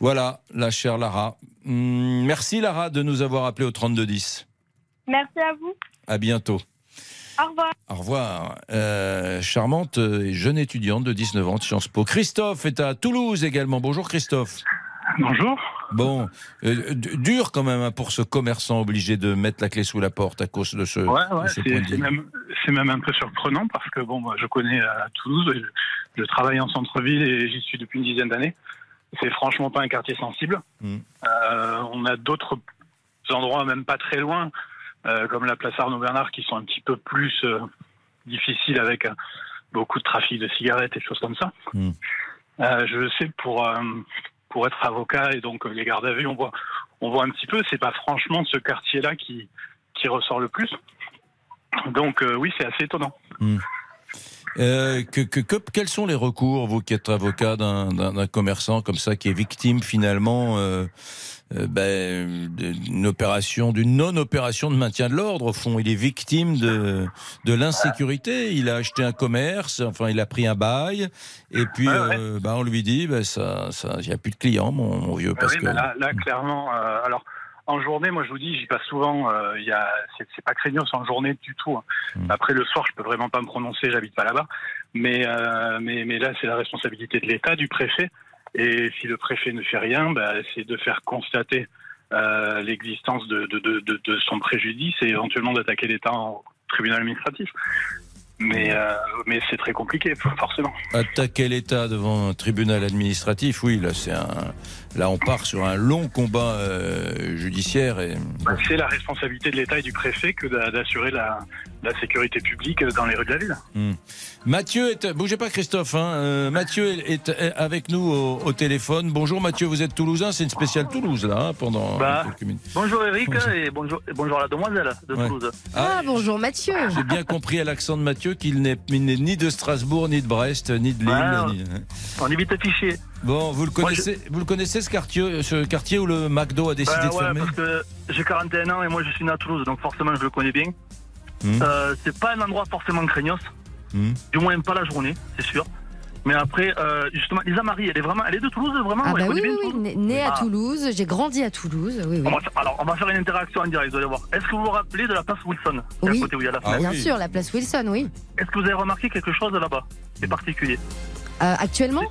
Voilà, la chère Lara. Hum, merci Lara de nous avoir appelé au 3210. Merci à vous. À bientôt. Au revoir. Au revoir. Euh, charmante et jeune étudiante de 19 ans de Sciences Po. Christophe est à Toulouse également. Bonjour Christophe. Bonjour. Bon, euh, dur quand même hein, pour ce commerçant obligé de mettre la clé sous la porte à cause de ce, Ouais, ouais, ce c'est même, un peu surprenant parce que bon, moi, je connais à Toulouse, et je, je travaille en centre-ville et j'y suis depuis une dizaine d'années. C'est franchement pas un quartier sensible. Mm. Euh, on a d'autres endroits, même pas très loin, euh, comme la place Arnaud Bernard, qui sont un petit peu plus euh, difficiles avec beaucoup de trafic de cigarettes et de choses comme ça. Mm. Euh, je sais pour pour être avocat et donc les gardes à vue, on voit on voit un petit peu. C'est pas franchement ce quartier-là qui qui ressort le plus. Donc oui, c'est assez étonnant. Euh, que, que, que- quels sont les recours, vous qui êtes avocat d'un commerçant comme ça, qui est victime finalement euh, euh, ben, d'une opération, d'une non-opération de maintien de l'ordre au fond? Il est victime de, de l'insécurité. Il a acheté un commerce, enfin il a pris un bail, et puis ben, on lui dit, ben, ça, ça, il n'y a plus de clients, mon, mon vieux, Ah parce oui, que. là, là, clairement, alors en journée, moi je vous dis, j'y passe souvent. euh, Il y a, c'est, c'est pas craignos en journée du tout. hein. Hmm. Après le soir, je peux vraiment pas me prononcer, j'habite pas là-bas. Mais euh, mais mais là, c'est la responsabilité de l'État, du préfet. Et si le préfet ne fait rien, bah, c'est de faire constater euh, l'existence de, de, de, de, de son préjudice et éventuellement d'attaquer l'État en tribunal administratif. Mais euh, mais c'est très compliqué, forcément. Attaquer l'État devant un tribunal administratif, oui, là c'est un, là on part sur un long combat euh, judiciaire et Bah, c'est la responsabilité de l'État et du préfet que d'a- d'assurer la, la sécurité publique dans les rues de la ville. Hmm. Mathieu est, bougez pas Christophe, hein, euh, Mathieu est, est avec nous au, au téléphone. Bonjour Mathieu, vous êtes toulousain, c'est une spéciale Toulouse là hein, pendant Bah, quelques minutes. Bonjour Eric et bonjour, et bonjour à la demoiselle de Ouais. Toulouse. Ah, bonjour Mathieu. J'ai bien compris à l'accent de Mathieu qu'il n'est ni de Strasbourg, ni de Brest, ni de Lille. Ni- On évite le fichier. Bon, vous le Moi, connaissez, vous le connaissez ce quartier, ce quartier où le McDo a décidé Bah de ouais, fermer parce que j'ai 41 ans et moi je suis né à Toulouse, donc forcément je le connais bien. Hmm. Euh, c'est pas un endroit forcément craignos, Hmm. du moins pas la journée, c'est sûr. Mais après, euh, justement, Lisa Marie, elle est vraiment, elle est de Toulouse vraiment Ah bah oui, oui, oui, Toulouse né- né à Ah. Toulouse, j'ai grandi à Toulouse, oui, oui. On va faire- alors, on va faire une interaction en direct, vous allez voir. Est-ce que vous vous rappelez de la place Wilson Oui. à côté où il y a la Ah. Bien sûr, la place Wilson, oui. Est-ce que vous avez remarqué quelque chose là-bas C'est particulier. Euh, actuellement?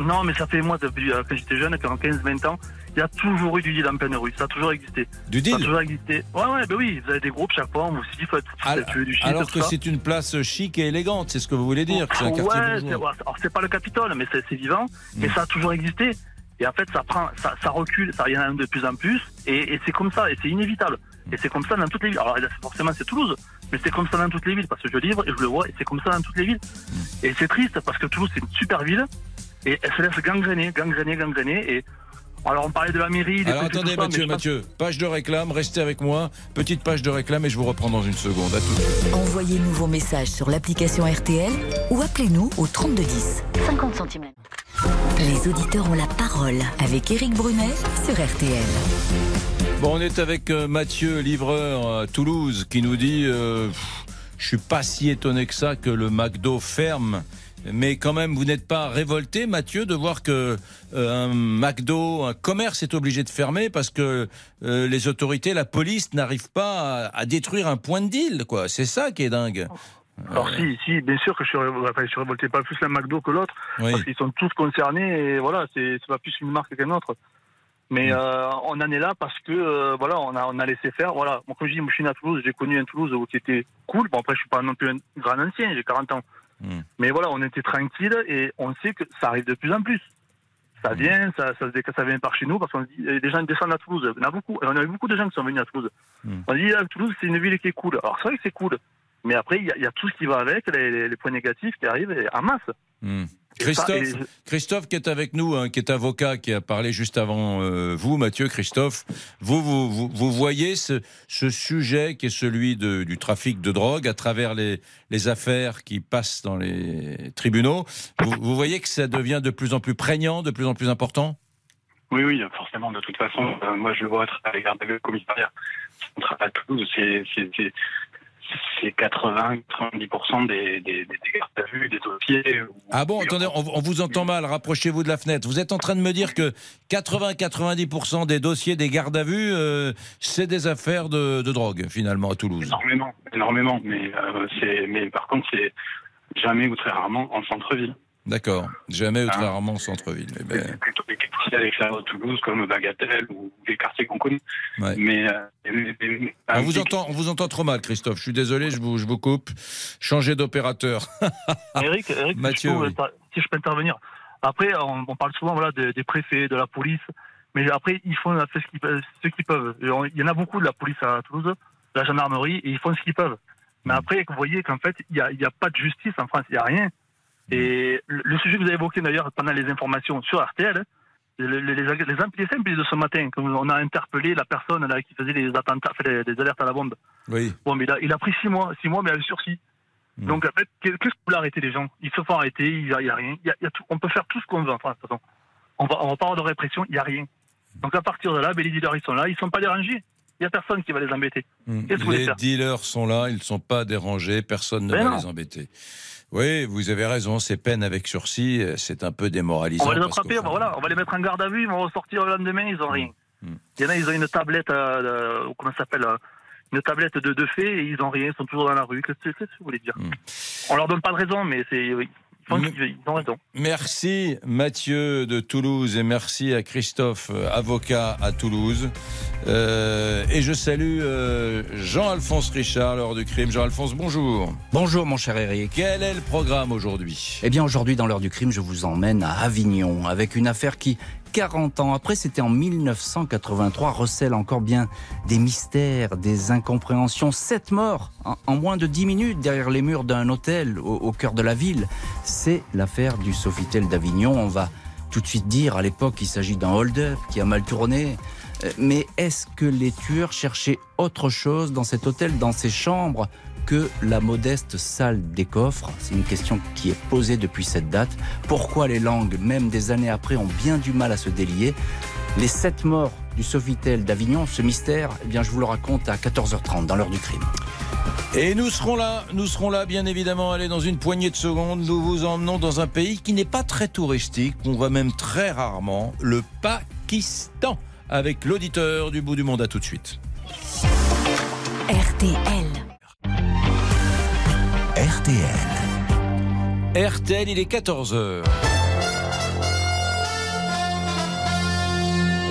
Non, mais ça fait moi depuis euh, quand j'étais jeune, quand 15-20 ans, il y a toujours eu du deal en pleine rue. Ça a toujours existé. Du Ça deal a toujours existé. Ouais, ouais, ben oui, vous avez des groupes chaque fois, on vous siffle, Alors, tu veux du shit, alors tout que ça. c'est une place chic et élégante, c'est ce que vous voulez dire, c'est un quartier Ouais, c'est, bourgeois. ouais, alors c'est pas le Capitole, mais c'est, c'est vivant. Mais Mm. ça a toujours existé. Et en fait, ça prend, ça, ça recule, ça y en a de plus en plus. Et, et c'est comme ça, et c'est inévitable. Et c'est comme ça dans toutes les villes. Alors forcément c'est Toulouse, mais c'est comme ça dans toutes les villes parce que je livre et je le vois et c'est comme ça dans toutes les villes. Mm. Et c'est triste parce que Toulouse c'est une super ville et elle se laisse gangréner, gangréner, gangréner. Et alors on parlait de la mairie. des Alors attendez ça, Mathieu, Mathieu, page de réclame, restez avec moi. Petite page de réclame et je vous reprends dans une seconde. À tout de suite. Envoyez-nous vos messages sur l'application RTL ou appelez-nous au 3210. 50 centimes. Les auditeurs ont la parole avec Éric Brunet sur RTL. Bon, on est avec euh, Mathieu, livreur à Toulouse, qui nous dit euh, Je suis pas si étonné que ça que le McDo ferme. Mais quand même, vous n'êtes pas révolté, Mathieu, de voir que euh, un McDo, un commerce est obligé de fermer parce que euh, les autorités, la police n'arrivent pas à, à détruire un point de deal, quoi. C'est ça qui est dingue. Alors si, si, bien sûr que je suis, ré- enfin, je suis révolté, pas plus la McDo que l'autre, Oui. parce qu'ils sont tous concernés et voilà, c'est pas plus une marque qu'un autre. Mais euh, on en est là parce que euh, voilà, on a on a laissé faire. Voilà, moi comme je dis, moi, je suis né à Toulouse, j'ai connu un Toulouse qui était cool. Bon après, je suis pas non plus un grand ancien, j'ai 40 ans. Mais voilà, on était tranquille et on sait que ça arrive de plus en plus. Ça vient, ça, ça, vient par chez nous parce qu'on dit, euh, des gens descendent à Toulouse. En a beaucoup. On a eu beaucoup de gens qui sont venus à Toulouse. On dit, ah, Toulouse, c'est une ville qui est cool. Alors c'est vrai que c'est cool. Mais après, il y, a- il y a tout ce qui va avec, les, les- les points négatifs qui arrivent en masse. Hmm. Christophe, Christophe qui est avec nous, hein, qui est avocat, qui a parlé juste avant euh, vous, Mathieu, Christophe. Vous, vous, vous, vous voyez ce, ce sujet qui est celui de- du trafic de drogue à travers les, les affaires qui passent dans les tribunaux. Vous, vous voyez que ça devient de plus en plus prégnant, de plus en plus important? Oui, oui, forcément, de toute façon, euh, moi je le vois à travers les gardes à vue, le commissariat. À Toulouse, c'est c'est- c'est- c'est 80-90% des, des, des, des gardes à vue, des dossiers. Ah bon, attendez, on, on vous entend mal, rapprochez-vous de la fenêtre. Vous êtes en train de me dire que 80-90% des dossiers des gardes à vue, euh, c'est des affaires de, de drogue, finalement, à Toulouse. Énormément, énormément. Mais, euh, c'est- mais par contre, c'est jamais ou très rarement en centre-ville. D'accord. Jamais ou très Ah. rarement en centre-ville. Eh ben, plutôt les quartiers à l'extérieur de Toulouse, comme Bagatelle ou les quartiers qu'on connaît. Ouais. Mais, euh, mais- mais- on, vous entend, on vous entend trop mal, Christophe. Je suis désolé, je vous, je vous coupe. Changez d'opérateur. Eric, Eric si, Mathieu, je peux, oui. si je peux intervenir. Après, on, on parle souvent voilà, des, des préfets, de la police, mais après, ils font ce qu'ils peuvent- ce qu'ils peuvent. Et on- Il y en a beaucoup de la police à Toulouse, de la gendarmerie, et ils font ce qu'ils peuvent. Mais après, vous voyez qu'en fait, il n'y a, a pas de justice en France, il n'y a rien. Et le, sujet que vous avez évoqué d'ailleurs pendant les informations sur RTL, les, les, les, simples de ce matin, quand on a interpellé la personne là, qui faisait les attentats, les, les alertes à la bombe. Oui. Bon, mais il a, il a pris six mois, six mois, mais avec sursis. Donc, en fait, qu'est-ce que vous arrêter les gens? Ils se font arrêter, il n'y a, rien. Il y a- il y a tout- on peut faire tout ce qu'on veut en France, de toute façon. On va, on va pas avoir de répression, il n'y a rien. Donc, à partir de là, ben, les dealers, ils sont là, ils ne sont pas dérangés. Il n'y a personne qui va les embêter. Voulez Les faire dealers sont là, ils ne sont pas dérangés, personne ne Mais va non. les embêter. Oui, vous avez raison, ces peines avec sursis, euh, c'est un peu démoralisant. On va les attraper, va- voilà, on va les mettre en garde à vue, ils vont ressortir le lendemain, ils n'ont rien. Il y en a, ils ont une tablette, euh, euh, comment ça s'appelle euh, Une tablette de, de fait et ils n'ont rien, ils sont toujours dans la rue. Qu'est-ce que vous voulez dire On leur donne pas de raison, mais c'est, ils, font- ils ont raison. Merci Mathieu de Toulouse et merci à Christophe, euh, avocat à Toulouse. Euh, et je salue euh, Jean-Alphonse Richard, l'heure du crime. Jean-Alphonse, bonjour. Bonjour mon cher Eric. Quel est le programme aujourd'hui? Eh bien aujourd'hui dans l'heure du crime, je vous emmène à Avignon avec une affaire qui 40 ans après, c'était en 1983, recèle encore bien des mystères, des incompréhensions. Sept morts en, moins de 10 minutes derrière les murs d'un hôtel au, au cœur de la ville. C'est l'affaire du Sofitel d'Avignon. On va tout de suite dire, à l'époque, il s'agit d'un hold-up qui a mal tourné. Euh, Mais est-ce que les tueurs cherchaient autre chose dans cet hôtel, dans ces chambres? Que la modeste salle des coffres C'est une question qui est posée depuis cette date. Pourquoi les langues, même des années après, ont bien du mal à se délier? Les sept morts du Sofitel d'Avignon, ce mystère, eh bien, je vous le raconte à 14h30 dans l'heure du crime. Et nous serons là, nous serons là bien évidemment, allez dans une poignée de secondes, nous vous emmenons dans un pays qui n'est pas très touristique, qu'on voit même très rarement, le Pakistan, avec l'auditeur du bout du monde, à tout de suite. RTL. RTL. RTL, il est 14h.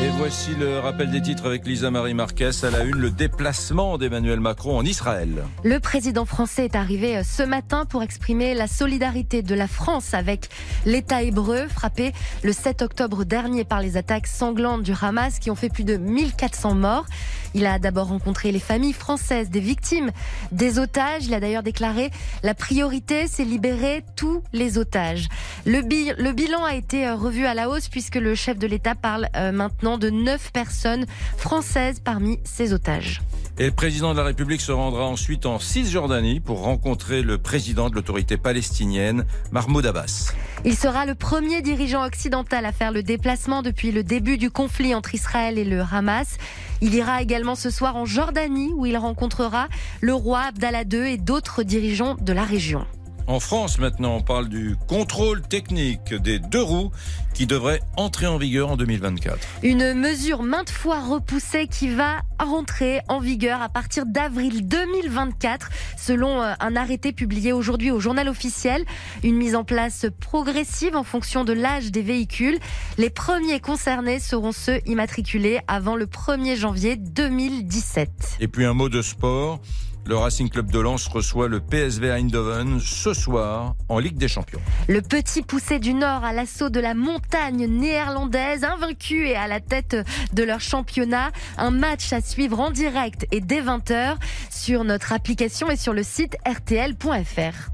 Et voici le rappel des titres avec Lisa Marie Marquez. À la une, le déplacement d'Emmanuel Macron en Israël. Le président français est arrivé euh, ce matin pour exprimer la solidarité de la France avec l'État hébreu, frappé le 7 octobre dernier par les attaques sanglantes du Hamas qui ont fait plus de 1400 morts. Il a d'abord rencontré les familles françaises des victimes des otages. Il a d'ailleurs déclaré la priorité, c'est libérer tous les otages. Le, bi- le bilan a été euh, revu à la hausse puisque le chef de l'État parle euh, maintenant de 9 personnes françaises parmi ces otages. Et le président de la République se rendra ensuite en Cisjordanie pour rencontrer le président de l'autorité palestinienne, Mahmoud Abbas. Il sera le premier dirigeant occidental à faire le déplacement depuis le début du conflit entre Israël et le Hamas. Il ira également ce soir en Jordanie où il rencontrera le roi Abdallah II et d'autres dirigeants de la région. En France, maintenant, on parle du contrôle technique des deux roues qui devrait entrer en vigueur en 2024. Une mesure maintes fois repoussée qui va rentrer en vigueur à partir d'avril 2024, selon euh, un arrêté publié aujourd'hui au journal officiel. Une mise en place progressive en fonction de l'âge des véhicules. Les premiers concernés seront ceux immatriculés avant le 1er janvier 2017. Et puis un mot de sport. Le Racing Club de Lens reçoit le PSV Eindhoven ce soir en Ligue des Champions. Le petit poussé du Nord à l'assaut de la montagne néerlandaise, invaincu et à la tête de leur championnat. Un match à suivre en direct et dès 20h sur notre application et sur le site rtl.fr.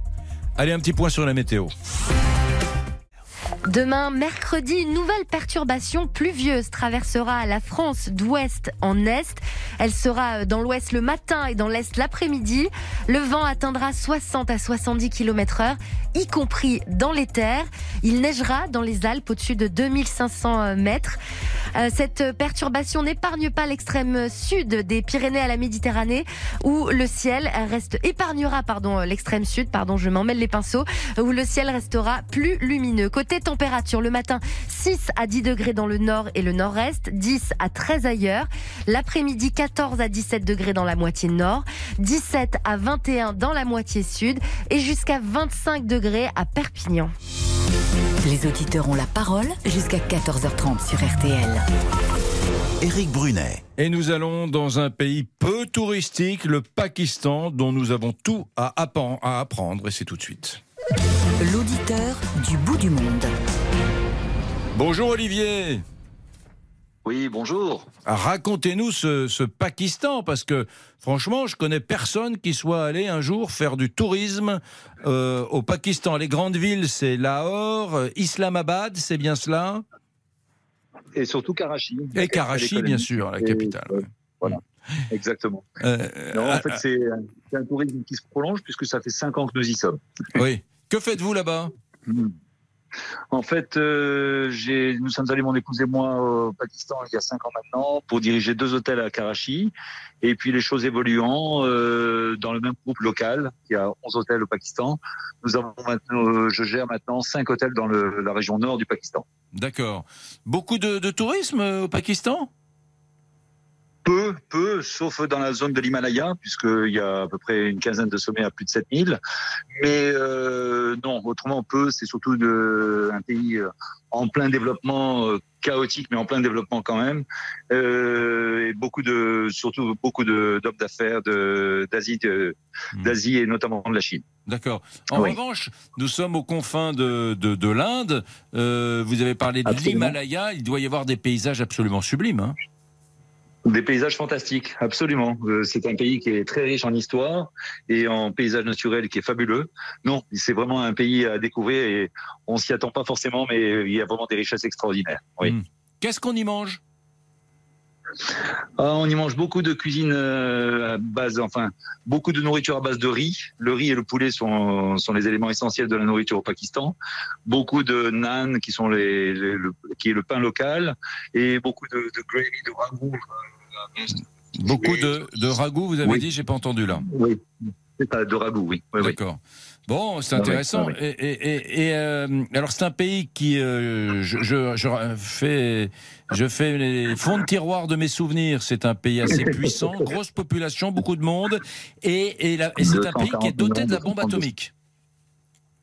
Allez, un petit point sur la météo. Demain, mercredi, une nouvelle perturbation pluvieuse traversera la France d'ouest en est. Elle sera dans l'ouest le matin et dans l'est l'après-midi. Le vent atteindra 60 à 70 km heure, y compris dans les terres. Il neigera dans les Alpes au-dessus de 2500 mètres. Euh, Cette perturbation n'épargne pas l'extrême sud des Pyrénées à la Méditerranée où le ciel reste épargnera pardon l'extrême sud pardon je m'emmêle les pinceaux où le ciel restera plus lumineux. Température le matin 6 à 10 degrés dans le nord et le nord-est, 10 à 13 ailleurs. L'après-midi 14 à 17 degrés dans la moitié nord, 17 à 21 dans la moitié sud et jusqu'à 25 degrés à Perpignan. Les auditeurs ont la parole jusqu'à 14h30 sur RTL. Éric Brunet. Et nous allons dans un pays peu touristique, le Pakistan, dont nous avons tout à apprendre, et c'est tout de suite. L'auditeur du bout du monde. Bonjour Olivier. Oui, bonjour. Racontez-nous ce, ce Pakistan, parce que franchement, je connais personne qui soit allé un jour faire du tourisme euh, au Pakistan. Les grandes villes, c'est Lahore, euh, Islamabad, c'est bien cela? Et surtout Karachi. Et Karachi, bien sûr, la Et, capitale. euh, voilà, exactement. Euh, Non, en fait, c'est c'est un tourisme qui se prolonge puisque ça fait cinq ans que nous y sommes. Oui. Que faites-vous là-bas? En fait, euh, nous sommes allés, mon épouse et moi, au Pakistan il y a cinq ans maintenant, pour diriger deux hôtels à Karachi. Et puis, les choses évoluant, euh, dans le même groupe local, il y a 11 hôtels au Pakistan, nous avons maintenant, euh, je gère maintenant cinq hôtels dans le- la région nord du Pakistan. D'accord. Beaucoup de, de tourisme au Pakistan? Peu, peu, sauf dans la zone de l'Himalaya, puisqu'il y a à peu près une quinzaine de sommets à plus de 7000. Mais euh, non, autrement peu, c'est surtout de, un pays euh, en plein développement, euh, chaotique, mais en plein développement quand même. Euh, et beaucoup de, surtout beaucoup d'hommes d'affaires d'Asie, de- d'Asie et notamment de la Chine. D'accord. En Oui. revanche, nous sommes aux confins de, de, de l'Inde. Vous avez parlé de l'Himalaya. Il doit y avoir des paysages absolument sublimes. hein. Des paysages fantastiques, absolument. Euh, c'est un pays qui est très riche en histoire et en paysages naturels qui est fabuleux. Non, c'est vraiment un pays à découvrir et on s'y attend pas forcément, mais il y a vraiment des richesses extraordinaires. Oui. Hmm. Qu'est-ce qu'on y mange? Ah, on y mange beaucoup de cuisine euh, à base, enfin, beaucoup de nourriture à base de riz. Le riz et le poulet sont, sont les éléments essentiels de la nourriture au Pakistan. Beaucoup de naan, qui sont les, les- le, qui est le pain local, et beaucoup de, de gravy, de ragoût. Beaucoup de, de ragoût, vous avez Oui. dit, j'ai pas entendu là. Oui, c'est ça, de ragoût, oui. D'accord. Bon, c'est Ah oui, intéressant. ah oui. Et, et- et- et, euh, alors, c'est un pays qui, euh, je, je, je fais, je fais les fonds de tiroir de mes souvenirs. C'est un pays assez puissant, grosse population, beaucoup de monde, et c'est un pays qui est doté de la bombe atomique.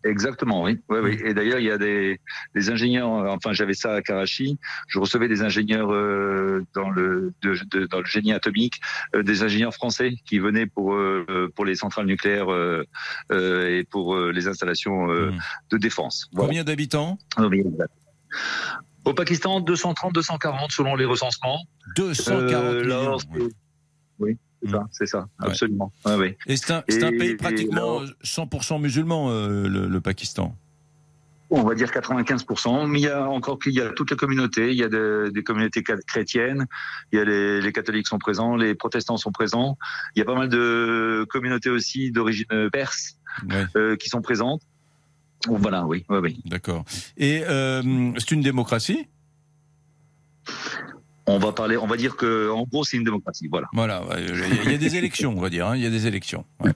Exactement, oui. oui, oui. Et d'ailleurs, il y a des, des ingénieurs. euh, Enfin, j'avais ça à Karachi. Je recevais des ingénieurs euh, dans le de- de- dans le génie atomique, euh, des ingénieurs français qui venaient pour euh, euh, pour les centrales nucléaires euh, euh, et pour les installations euh, de défense. Voilà. Combien d'habitants? Ah. Au Pakistan, 230, 240 selon les recensements. 240 Euh, millions, là, Oui, c'est ça, c'est ça, absolument. Et c'est un, pays pratiquement là, 100% musulman, euh, le, le Pakistan. On va dire 95%, mais il y a encore qu'il y a toute la communauté. Il y a de- des communautés chrétiennes, il y a les, les catholiques sont présents, les protestants sont présents. Il y a pas mal de communautés aussi d'origine perse euh, qui sont présentes. Voilà, oui, oui, oui. D'accord. Et euh, c'est une démocratie? On va parler, on va dire que en gros c'est une démocratie. Voilà. Voilà, ouais, il y a- il y a des élections, on va dire. hein, Il y a des élections. ouais.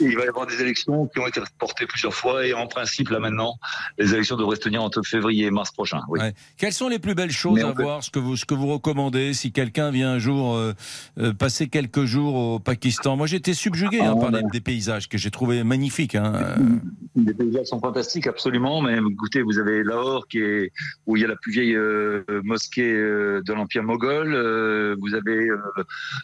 Il va y avoir des élections qui ont été reportées plusieurs fois et en principe là maintenant les élections devraient se tenir entre février et mars prochain. Oui. Ouais. Quelles sont les plus belles choses à peut- voir, ce que vous, ce que vous recommandez si quelqu'un vient un jour euh, euh, passer quelques jours au Pakistan? Moi, j'ai été subjugué hein, Ah, par ben. des paysages que j'ai trouvé magnifiques. Hein. Les paysages sont fantastiques, absolument. Mais écoutez, vous avez Lahore, qui est où il y a la plus vieille euh, mosquée de l'Empire moghol. Vous avez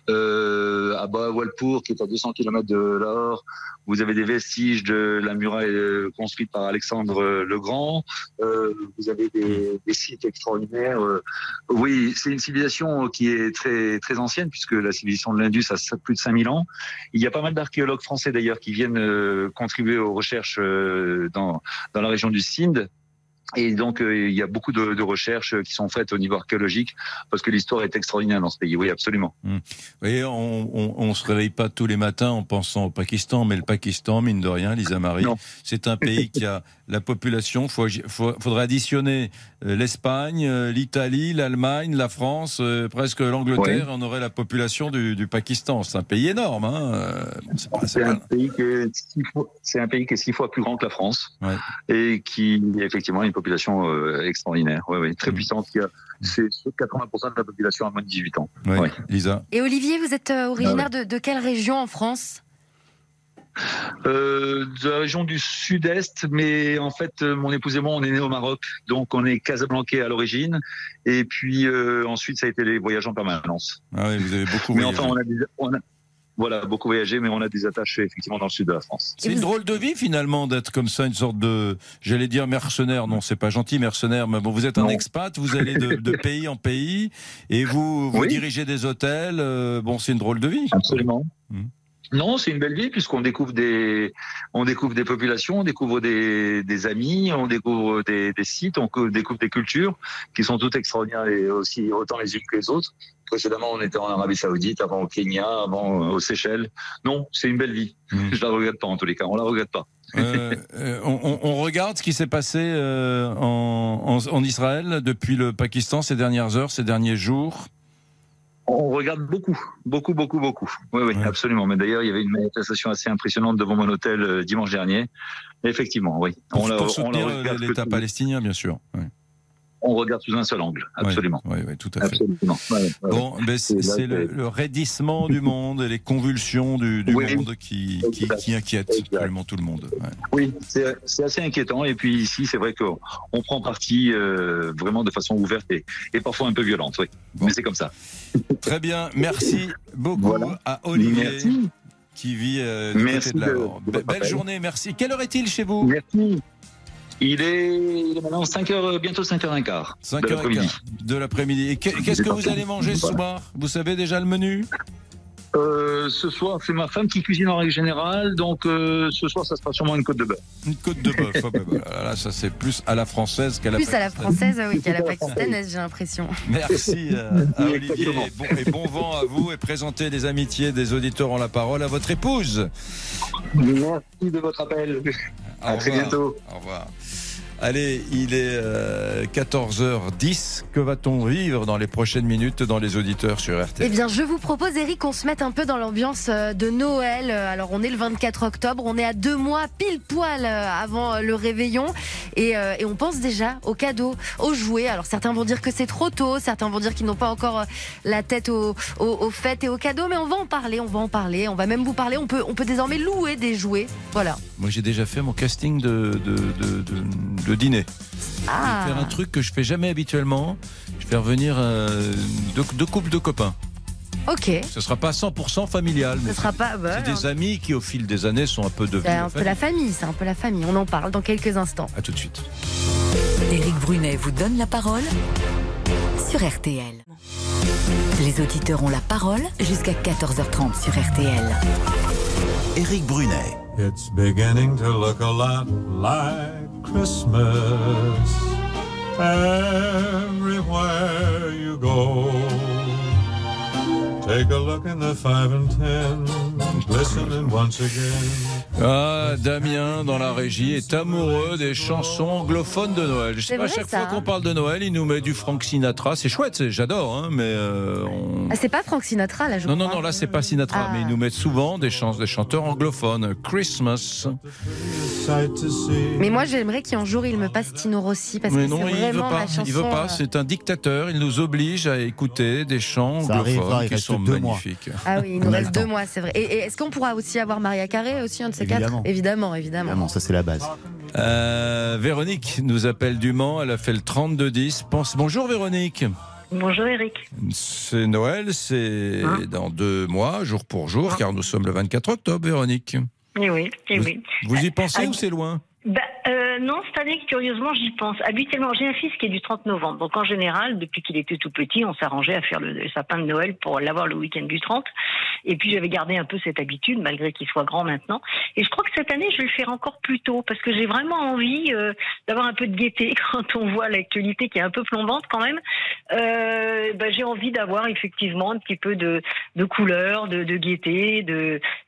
à Bahawalpur, qui est à 200 km de Lahore. Vous avez des vestiges de la muraille euh, construite par Alexandre euh, le Grand. Euh, vous avez des, des sites extraordinaires. Oui, c'est une civilisation qui est très très ancienne, puisque la civilisation de l'Indus a plus de 5000 ans. Il y a pas mal d'archéologues français d'ailleurs qui viennent contribuer aux recherches dans, dans la région du Sindh. Et donc, euh, il y a beaucoup de, de recherches qui sont faites au niveau archéologique parce que l'histoire est extraordinaire dans ce pays. Oui, absolument. Vous voyez, on, on, on se réveille pas tous les matins en pensant au Pakistan, mais le Pakistan, mine de rien, Lisa Marie, c'est un pays qui a la population. Faut, faut- faudrait additionner euh, l'Espagne, euh, l'Italie, l'Allemagne, la France, euh, presque l'Angleterre. On aurait la population du, du Pakistan. C'est un pays énorme. Hein. c'est un pays qui est six fois- c'est un pays qui est six fois plus grand que la France et qui effectivement a une population extraordinaire. Très puissante. Qui a, c'est 80% de la population à moins de 18 ans. Ouais, Ouais. Lisa. Et Olivier, vous êtes originaire Ah de, de quelle région en France? Euh, de la région du sud-est, mais en fait, euh, mon épouse et moi, on est nés au Maroc, donc on est casablancais à l'origine, et puis euh, ensuite, ça a été les voyages en permanence. Ah oui, vous avez beaucoup Mais voyagé. enfin, on a, des, on a- voilà, beaucoup voyagé, mais on a des attaches effectivement dans le sud de la France. C'est une drôle de vie finalement d'être comme ça, une sorte de, j'allais dire mercenaire. Non, c'est pas gentil mercenaire, mais bon, vous êtes un expat, vous allez de, de pays en pays et vous vous Oui. dirigez des hôtels. euh, bon, c'est une drôle de vie. Absolument. Hmm. Non, c'est une belle vie puisqu'on découvre des, on découvre des populations, on découvre des, des amis, on découvre des, des sites, on co- découvre des cultures qui sont toutes extraordinaires et aussi autant les unes que les autres. Précédemment, on était en Arabie Saoudite, avant au Kenya, avant euh, aux Seychelles. Non, c'est une belle vie. Je la regrette pas en tous les cas. On la regrette pas. Euh, euh, on, on- on regarde ce qui s'est passé euh, en, en- en Israël depuis le Pakistan ces dernières heures, ces derniers jours. On regarde beaucoup, beaucoup, beaucoup, beaucoup. Oui, oui, absolument. Mais d'ailleurs, il y avait une manifestation assez impressionnante devant mon hôtel euh, dimanche dernier. Effectivement, oui. Pour, on la, pour la soutenir que l'État palestinien, bien sûr. On regarde sous un seul angle, absolument. Oui, oui, tout à fait. Absolument. Ouais. Bon, ben, c'est le, le raidissement du monde et les convulsions du, du Oui. monde qui, qui, qui inquiètent absolument tout le monde. ouais. Oui, c'est assez inquiétant. Et puis ici, c'est vrai qu'on on prend parti euh, vraiment de façon ouverte et, et parfois un peu violente. Oui. Mais c'est comme ça. Très bien, merci beaucoup à Olivier Merci. qui vit euh, du Merci côté de Belle journée, merci. Quelle heure est-il chez vous? Merci. Il est, il est maintenant 5h, bientôt 5h15 5 de l'après-midi. de l'après-midi. Et que- qu'est-ce que vous allez manger ce soir? Vous savez déjà le menu? Euh, ce soir, c'est ma femme qui cuisine en règle générale, donc euh, ce soir, ça sera sûrement une côte de bœuf. Une côte de bœuf. Ah, bah, bah, là, ça c'est plus à la française qu'à la Plus à la française, oui, qu'à la pakistanaise, j'ai l'impression. Merci euh, à Olivier et bon, et bon vent à vous et présentez les amitiés des auditeurs en la parole à votre épouse. Merci de votre appel. À très revoir. bientôt. Au revoir. Allez, il est euh, 14h10. Que va-t-on vivre dans les prochaines minutes dans les auditeurs sur Eh RTL bien, je vous propose, Eric, qu'on se mette un peu dans l'ambiance euh, de Noël. Euh, Alors, on est le 24 octobre, on est à deux mois pile poil euh, avant euh, le réveillon, et, euh, et on pense déjà aux cadeaux, aux jouets. Alors, certains vont dire que c'est trop tôt, certains vont dire qu'ils n'ont pas encore euh, la tête aux, aux, aux fêtes et aux cadeaux, mais on va en parler, on va en parler, on va même vous parler. On peut, on peut désormais louer des jouets. Voilà. Moi, j'ai déjà fait mon casting de, de, de, de- de dîner. Ah. Je vais faire un truc que je fais jamais habituellement. Je vais revenir euh, deux, deux couples de copains. Ok. Ce sera pas 100% familial, mais Ce sera pas. bah, c'est des amis qui, au fil des années, sont un peu devenus. c'est un peu la famille, c'est un peu la famille. On en parle dans quelques instants. À tout de suite. Éric Brunet vous donne la parole sur RTL. Les auditeurs ont la parole jusqu'à 14h30 sur RTL. Éric Brunet. It's beginning to look a lot like Christmas everywhere you go. Take a look in the five and ten. Ah, Damien, dans la régie, est amoureux des chansons anglophones de Noël. Je sais C'est pas, vrai, chaque ça, fois hein. qu'on parle de Noël, il nous met du Frank Sinatra. C'est chouette, j'adore, hein, mais euh, on- Ah, c'est pas Frank Sinatra, là, je Non, crois. non, non, là, c'est pas Sinatra, Ah. mais ils nous mettent souvent des, chants, des chanteurs anglophones. Christmas. Mais moi, j'aimerais qu'un jour il me passe Tino Rossi parce mais que non, c'est il veut vraiment pas. ma chanson. Il veut pas. euh, C'est un dictateur. Il nous oblige à écouter des chants anglophones qui sont magnifiques. Ah oui, il nous reste deux mois, c'est vrai. Et, et est-ce qu'on pourra aussi avoir Maria Carré aussi, un de ces Évidemment. quatre Évidemment, évidemment. Ça c'est la base. Euh, Véronique nous appelle du Mans. Elle a fait le 32-10. Pense... Bonjour Véronique. Bonjour Eric. C'est Noël, c'est Hein dans deux mois, jour pour jour, car nous sommes le 24 octobre, Véronique. Eh oui, eh Vous, oui. vous y pensez Ah, ou c'est loin? Bah, euh, non, cette année, curieusement, j'y pense. Habituellement, j'ai un fils qui est du 30 novembre. Donc, en général, depuis qu'il était tout petit, on s'arrangeait à faire le, le sapin de Noël pour l'avoir le week-end du 30. Et puis, j'avais gardé un peu cette habitude, malgré qu'il soit grand maintenant. Et je crois que cette année, je vais le faire encore plus tôt, parce que j'ai vraiment envie euh, d'avoir un peu de gaieté quand on voit l'actualité qui est un peu plombante quand même. Euh, bah, j'ai envie d'avoir effectivement un petit peu de, de couleur, de, de gaieté.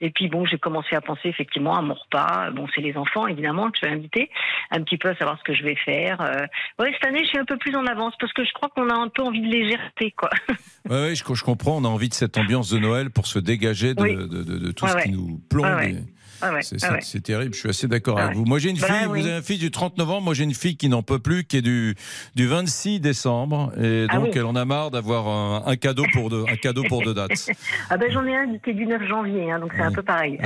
Et puis, bon, j'ai commencé à penser effectivement à mon repas. Bon, c'est les enfants, évidemment, que je vais inviter un petit peu à savoir ce que je vais faire. Euh, ouais, cette année, je suis un peu plus en avance parce que je crois qu'on a un peu envie de légèreté, quoi. Oui, ouais, je, je comprends. On a envie de cette ambiance de Noël pour se dégager de, Oui. de- de- de tout Ouais, ce qui ouais. nous plombe. Ouais, ouais. et Ouais, ouais, C'est ouais. terrible. Je suis assez d'accord Ouais, avec ouais. vous. Moi, j'ai une Bah, fille. oui. Vous avez un fils du 30 novembre. Moi, j'ai une fille qui n'en peut plus, qui est du du 26 décembre, et Ah donc oui. elle en a marre d'avoir un, un cadeau pour deux, un cadeau pour deux dates. Ah ben j'en ai un qui est du 9 janvier, hein, donc c'est un peu pareil.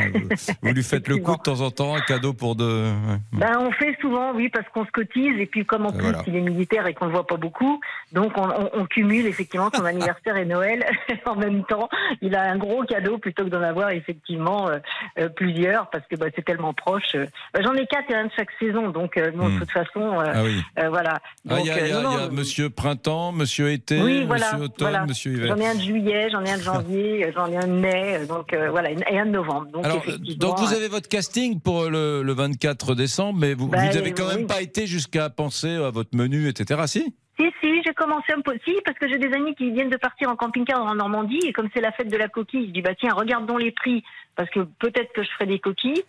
Vous lui faites le coup de temps en temps, un cadeau pour deux. Ben, on fait souvent, oui, parce qu'on se cotise, et puis comme en plus voilà. il est militaire et qu'on le voit pas beaucoup, donc on, on- on cumule effectivement son anniversaire et Noël en même temps. Il a un gros cadeau plutôt que d'en avoir effectivement euh, euh, parce que bah, c'est tellement proche. Euh, ben, J'en ai quatre et un de chaque saison, donc euh, bon, Hmm. de toute façon, euh, Ah oui. voilà. Ah, Il y a, il y a- non, y a Monsieur Printemps, Monsieur Été, oui, voilà, Monsieur Automne, voilà. Monsieur Hiver. J'en ai un de juillet, j'en ai un de janvier, j'en ai un de mai, donc voilà, et un de novembre. Donc, Alors, effectivement, donc vous avez votre casting pour le, le 24 décembre, mais vous, Ben, vous avez quand oui. même pas été jusqu'à penser à votre menu, etc. Si? Si, si, j'ai commencé un peu. Si, parce que j'ai des amis qui viennent de partir en camping-car en Normandie, et comme c'est la fête de la coquille, je dis, bah tiens, regardons les prix, parce que peut-être que je ferai des coquilles.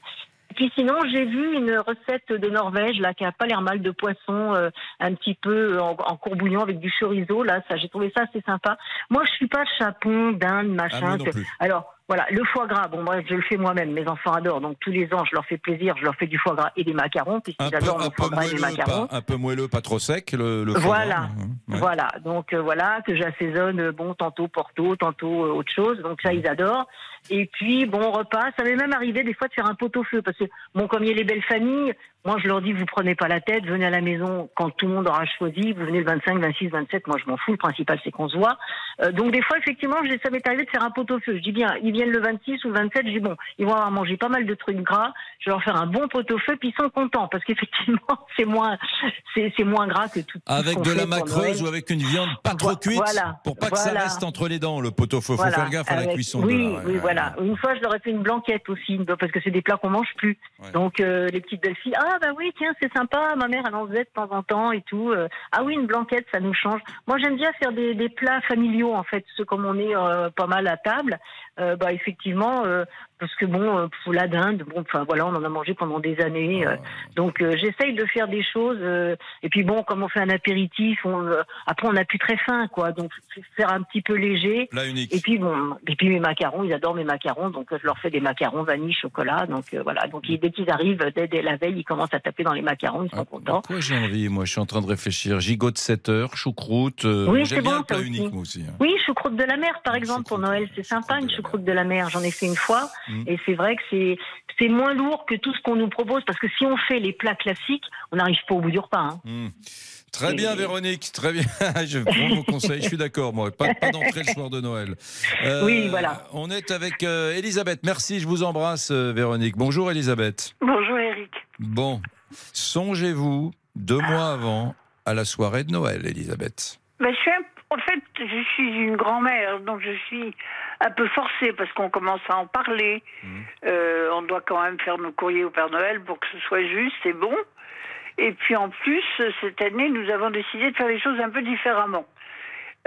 Puis sinon, j'ai vu une recette de Norvège, là, qui a pas l'air mal de poisson, euh, un petit peu en, en courbouillon avec du chorizo, là, ça, j'ai trouvé ça assez sympa. Moi, je suis pas chapon, dinde, machin. Ah, plus. Alors, voilà, le foie gras, bon, moi, je le fais moi-même, mes enfants adorent, donc tous les ans, je leur fais plaisir, je leur fais du foie gras et des macarons, puisqu'ils adorent peu foie gras et les macarons. pas, un peu moelleux, pas trop sec, le, le foie Voilà, gras. Ouais. voilà. Donc euh, voilà que j'assaisonne, euh, bon, tantôt Porto, tantôt euh, autre chose. Donc ça, ils adorent. Et puis bon repas. Ça m'est même arrivé des fois de faire un pot-au-feu parce que bon, comme il y a les belles familles, moi je leur dis vous prenez pas la tête, venez à la maison quand tout le monde aura choisi. Vous venez le 25, 26, 27. Moi je m'en fous. Le principal c'est qu'on se voit. Euh, donc des fois effectivement, ça m'est arrivé de faire un pot-au-feu. Je dis bien, ils viennent le 26 ou le 27. Je dis bon, ils vont avoir mangé pas mal de trucs gras. Je vais leur faire un bon pot-au-feu, puis ils sont contents parce qu'effectivement c'est moins, c'est c'est moins gras que tout. Avec de la macreuse ou avec une viande pas trop cuite, voilà, pour pas que voilà. ça reste entre les dents, le pot-au-feu. Faut Voilà, faire gaffe à la cuisson. Oui, de la- oui, ouais, voilà. Une fois, je leur ai fait une blanquette aussi, parce que c'est des plats qu'on mange plus. Donc, euh, les petites belles filles, ah bah oui, tiens, c'est sympa, ma mère, elle en faisait de temps en temps et tout. Euh, ah oui, une blanquette, ça nous change. Moi, j'aime bien faire des, plats familiaux, en fait, ceux comme on est euh, pas mal à table. Euh, bah, effectivement, parce que bon, euh, pour la dinde, bon, enfin voilà, on en a mangé pendant des années. euh, donc euh, j'essaye de faire des choses. euh, et puis bon, comme on fait un apéritif, on, euh, après on n'a plus très faim, quoi. Donc faire un petit peu léger. Plat unique. Et puis bon, et puis mes macarons, ils adorent mes macarons, donc je leur fais des macarons vanille, chocolat. Donc euh, voilà, donc ils- dès qu'ils arrivent, dès, dès la veille, ils commencent à taper dans les macarons, ils sont contents. Quoi j'ai envie Moi, je suis en train de réfléchir. Gigot de 7 heures, choucroute. euh, Oui, c'est bon, plat unique, aussi. moi aussi. hein. Oui, choucroute de la mer, par exemple, pour Noël, c'est sympa une choucroute de la mer. J'en ai fait une fois, Mm. et c'est vrai que c'est c'est moins lourd que tout ce qu'on nous propose, parce que si on fait les plats classiques, on n'arrive pas au bout du repas. hein. Hmm. Très bien, Véronique, très bien. je prends vos conseils, je suis d'accord, moi. Pas, pas d'entrée le soir de Noël. Euh, Oui, voilà. On est avec euh, Elisabeth. Merci, je vous embrasse, euh, Véronique. Bonjour, Elisabeth. Bonjour Eric. Bon, songez-vous deux mois avant à la soirée de Noël, Elisabeth. Ben, je suis un- en fait, je suis une grand-mère, donc je suis un peu forcée parce qu'on commence à en parler. Euh, on doit quand même faire nos courriers au Père Noël pour que ce soit juste et bon. Et puis en plus, cette année, nous avons décidé de faire les choses un peu différemment.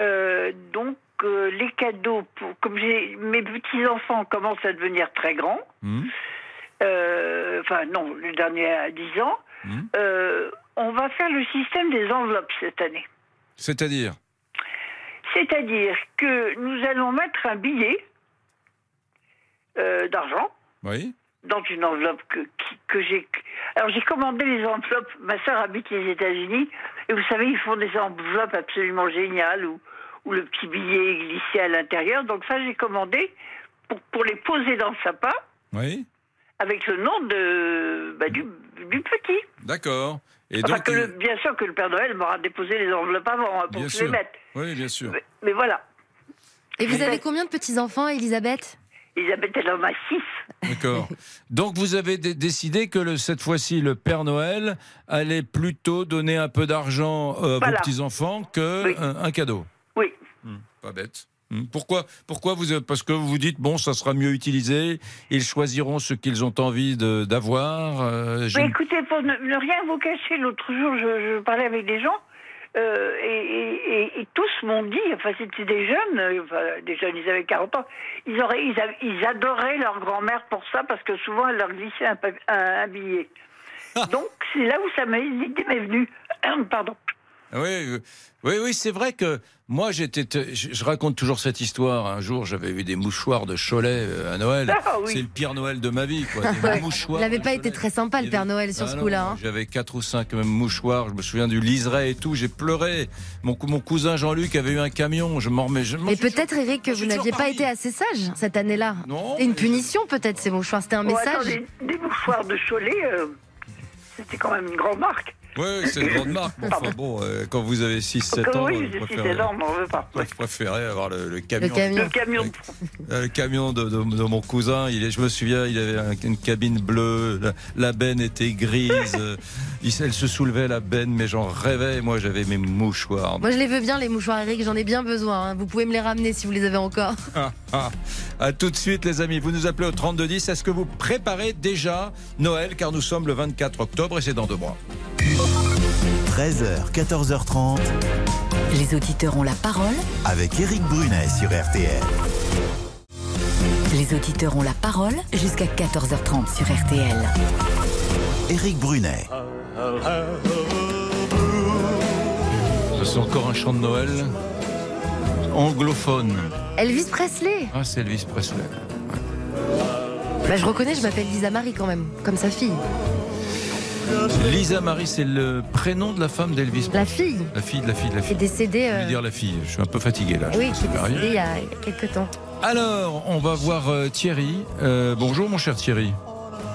Euh, donc, euh, les cadeaux, pour, comme j'ai, mes petits-enfants commencent à devenir très grands, euh, enfin non, le dernier a 10 ans, euh, on va faire le système des enveloppes cette année. C'est-à-dire? C'est-à-dire que nous allons mettre un billet euh, d'argent Oui. dans une enveloppe que, que j'ai. Alors j'ai commandé les enveloppes. Ma sœur habite les États-Unis et vous savez, ils font des enveloppes absolument géniales où, où le petit billet est glissé à l'intérieur. Donc ça, j'ai commandé pour, pour les poser dans le sapin Oui. avec le nom de, bah, du, du petit. D'accord. Et Enfin, donc, que le- bien sûr que le Père Noël m'aura déposé les enveloppes avant hein, pour bien que je les mette. Oui, bien sûr. Mais voilà. Et vous avez combien de petits-enfants, Elisabeth? Elisabeth, elle en a six. D'accord. Donc vous avez dé- décidé que le- cette fois-ci, le Père Noël allait plutôt donner un peu d'argent euh, à Voilà. vos petits-enfants que un, un cadeau. Oui. Hmm, pas bête. Hmm. Pourquoi, pourquoi vous Parce que vous vous dites, bon, ça sera mieux utilisé, ils choisiront ce qu'ils ont envie d'avoir. euh, Mais écoutez, pour ne, ne rien vous cacher, l'autre jour, je, je parlais avec des gens euh, et, et- et- et tous m'ont dit, enfin c'était des jeunes, enfin, des jeunes, ils avaient 40 ans, ils, auraient, ils, avaient- ils adoraient leur grand-mère pour ça parce que souvent elle leur glissait un, pa- un- un billet. Donc c'est là où ça m'est venue. Pardon. Oui, euh, oui, oui, c'est vrai que moi, j'étais, je, je raconte toujours cette histoire. Un jour, j'avais vu des mouchoirs de Cholet euh, à Noël. Ah oui. C'est le pire Noël de ma vie, quoi. Des mouchoirs. Il n'avait pas été très sympa, le Père Noël, sur Ah ce non, coup-là. hein. J'avais quatre ou cinq même mouchoirs. Je me souviens du liseré et tout. J'ai pleuré. Mon, cou- mon cousin Jean-Luc avait eu un camion. Je m'en remets. Mais peut-être, Eric, que vous n'aviez pas été assez sage cette année-là. C'était une punition, peut-être, ces mouchoirs. C'était un Oh, message. attendez, des mouchoirs de Cholet, euh, c'était quand même une grande marque. Oui, c'est une grande marque. mais Enfin bon, euh, quand vous avez 6-7 ans, oui, vous 6 préférez- ans, on veut pas. vous préférez avoir le, le camion. Le camion. Euh, Le camion de, de- de mon cousin, il est, je me souviens, il avait un- une cabine bleue, la, la benne était grise, euh, il- elle se soulevait la benne, mais j'en rêvais. Moi, j'avais mes mouchoirs. Moi, je les veux bien, les mouchoirs, Eric. J'en ai bien besoin. hein. Vous pouvez me les ramener si vous les avez encore. Ah, ah. À tout de suite, les amis. Vous nous appelez au 3210. Est-ce que vous préparez déjà Noël? Car nous sommes le 24 octobre et c'est dans deux mois. 13h, 14h30 Les auditeurs ont la parole. avec Eric Brunet sur RTL. Les auditeurs ont la parole jusqu'à 14h30 sur RTL. Eric Brunet. Ça, c'est encore un chant de Noël anglophone. Elvis Presley. Ah, c'est Elvis Presley. Bah, je reconnais, je m'appelle Lisa Marie quand même, comme sa fille. Lisa Marie, c'est le prénom de la femme d'Elvis. La fille. La fille de la fille de la Qui est fille. décédée. Je euh, vais dire la fille. Je suis un peu fatigué là. Oui, qui est décédée rien. il y a il y a quelques temps. Alors, on va voir euh, Thierry. Euh, bonjour, mon cher Thierry.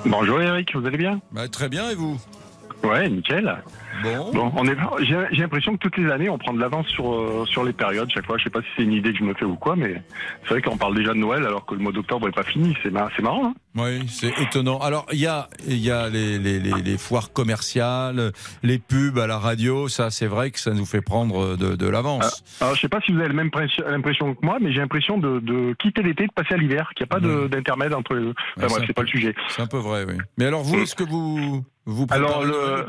Bonjour Eric, vous allez bien? Bah, Très bien, et vous? Ouais, nickel. Bon. Bon, on est. J'ai j'ai l'impression que toutes les années, on prend de l'avance sur euh, sur les périodes. Chaque fois, je sais pas si c'est une idée que je me fais ou quoi, mais c'est vrai qu'on parle déjà de Noël alors que le mois d'octobre est pas fini. C'est mar- c'est marrant. Hein Oui, c'est étonnant. Alors, il y a, il y a les, les, les, les foires commerciales, les pubs à la radio. Ça, c'est vrai que ça nous fait prendre de, de l'avance. alors, je sais pas si vous avez la même pression- l'impression que moi, mais j'ai l'impression de, de quitter l'été, de passer à l'hiver, qu'il n'y a pas de- d'intermède entre les deux. Enfin, Ouais, bref, c'est un c'est pas le sujet. C'est un peu vrai, oui. Mais alors, vous, est-ce que vous vous Alors le,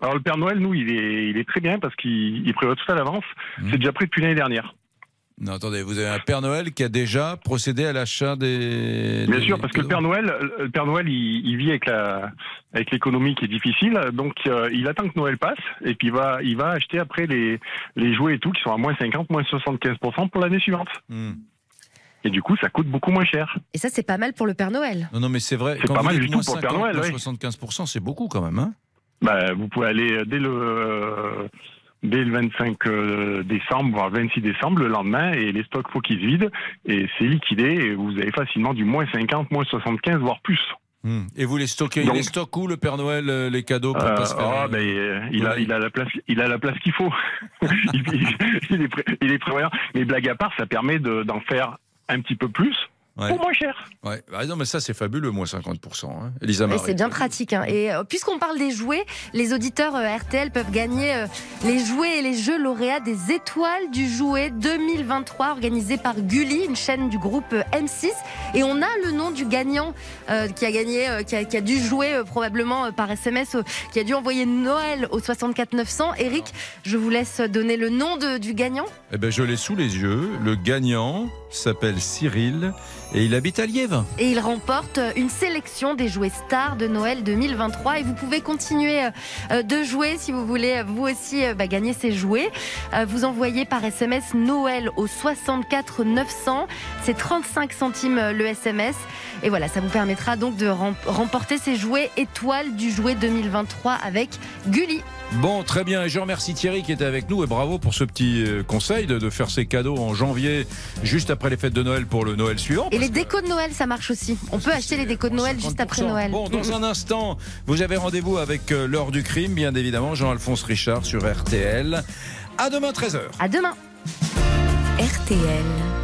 alors le Père Noël, nous, il est, il est très bien parce qu'il il prévoit tout à l'avance. Mmh. C'est déjà pris depuis l'année dernière. Non, attendez, vous avez un Père Noël qui a déjà procédé à l'achat des. Bien des sûr, parce que le. Père Noël, le Père Noël, il, il vit avec la, avec l'économie qui est difficile, donc euh, il attend que Noël passe et puis il va, il va acheter après les, les jouets et tout qui sont à moins 50, moins 75 pour l'année suivante. Hmm. Et du coup, ça coûte beaucoup moins cher. Et ça, c'est pas mal pour le Père Noël. Non, non, mais c'est vrai. C'est pas mal du tout pour le Père 50, Noël, moins oui. 75%, c'est beaucoup quand même, hein Bah, vous pouvez aller dès le, euh, dès le 25 euh, décembre, voire 26 décembre, le lendemain, et les stocks faut qu'ils se vident, et c'est liquidé, et vous avez facilement du moins 50, moins 75, voire plus. Hmm. Et vous les stockez Donc- Il les stocke où le Père Noël, euh, les cadeaux pour Euh, pas se faire. ah, ben, euh, il, a, il a la place, il a la place qu'il faut. il, est pré- il est prévoyant. Mais blague à part, ça permet de- d'en faire un petit peu plus Ouais. pour moins cher. Ouais. Ah non, mais ça, c'est fabuleux, moins 50%. Hein. Elisa c'est bien pratique. hein. Et euh, puisqu'on parle des jouets, les auditeurs euh, RTL peuvent gagner euh, les jouets et les jeux lauréats des étoiles du jouet 2023 organisé par Gulli, une chaîne du groupe euh, M6. Et on a le nom du gagnant euh, qui a gagné, euh, qui, a, qui a dû jouer euh, probablement euh, par SMS, euh, qui a dû envoyer Noël au 64 900. Eric, je vous laisse donner le nom de- du gagnant. Eh ben, je l'ai sous les yeux. Le gagnant s'appelle Cyril et il habite à Lièvre. Et il remporte une sélection des jouets stars de Noël 2023. Et vous pouvez continuer euh, de jouer si vous voulez vous aussi euh, bah, gagner ces jouets. Euh, Vous envoyez par SMS Noël au 64 900. C'est 35 centimes euh, le SMS. Et voilà, ça vous permettra donc de rem- remporter ces jouets étoiles du jouet 2023 avec Gulli. Bon, très bien. Et je remercie Thierry qui était avec nous et bravo pour ce petit euh, conseil de, de faire ses cadeaux en janvier, juste après les fêtes de Noël pour le Noël suivant. Et les décos de Noël, ça marche aussi. On peut acheter les décos de Noël juste après Noël. Bon, dans un instant, vous avez rendez-vous avec euh, l'heure du crime, bien évidemment, Jean-Alphonse Richard sur RTL. À demain 13h. À demain. RTL.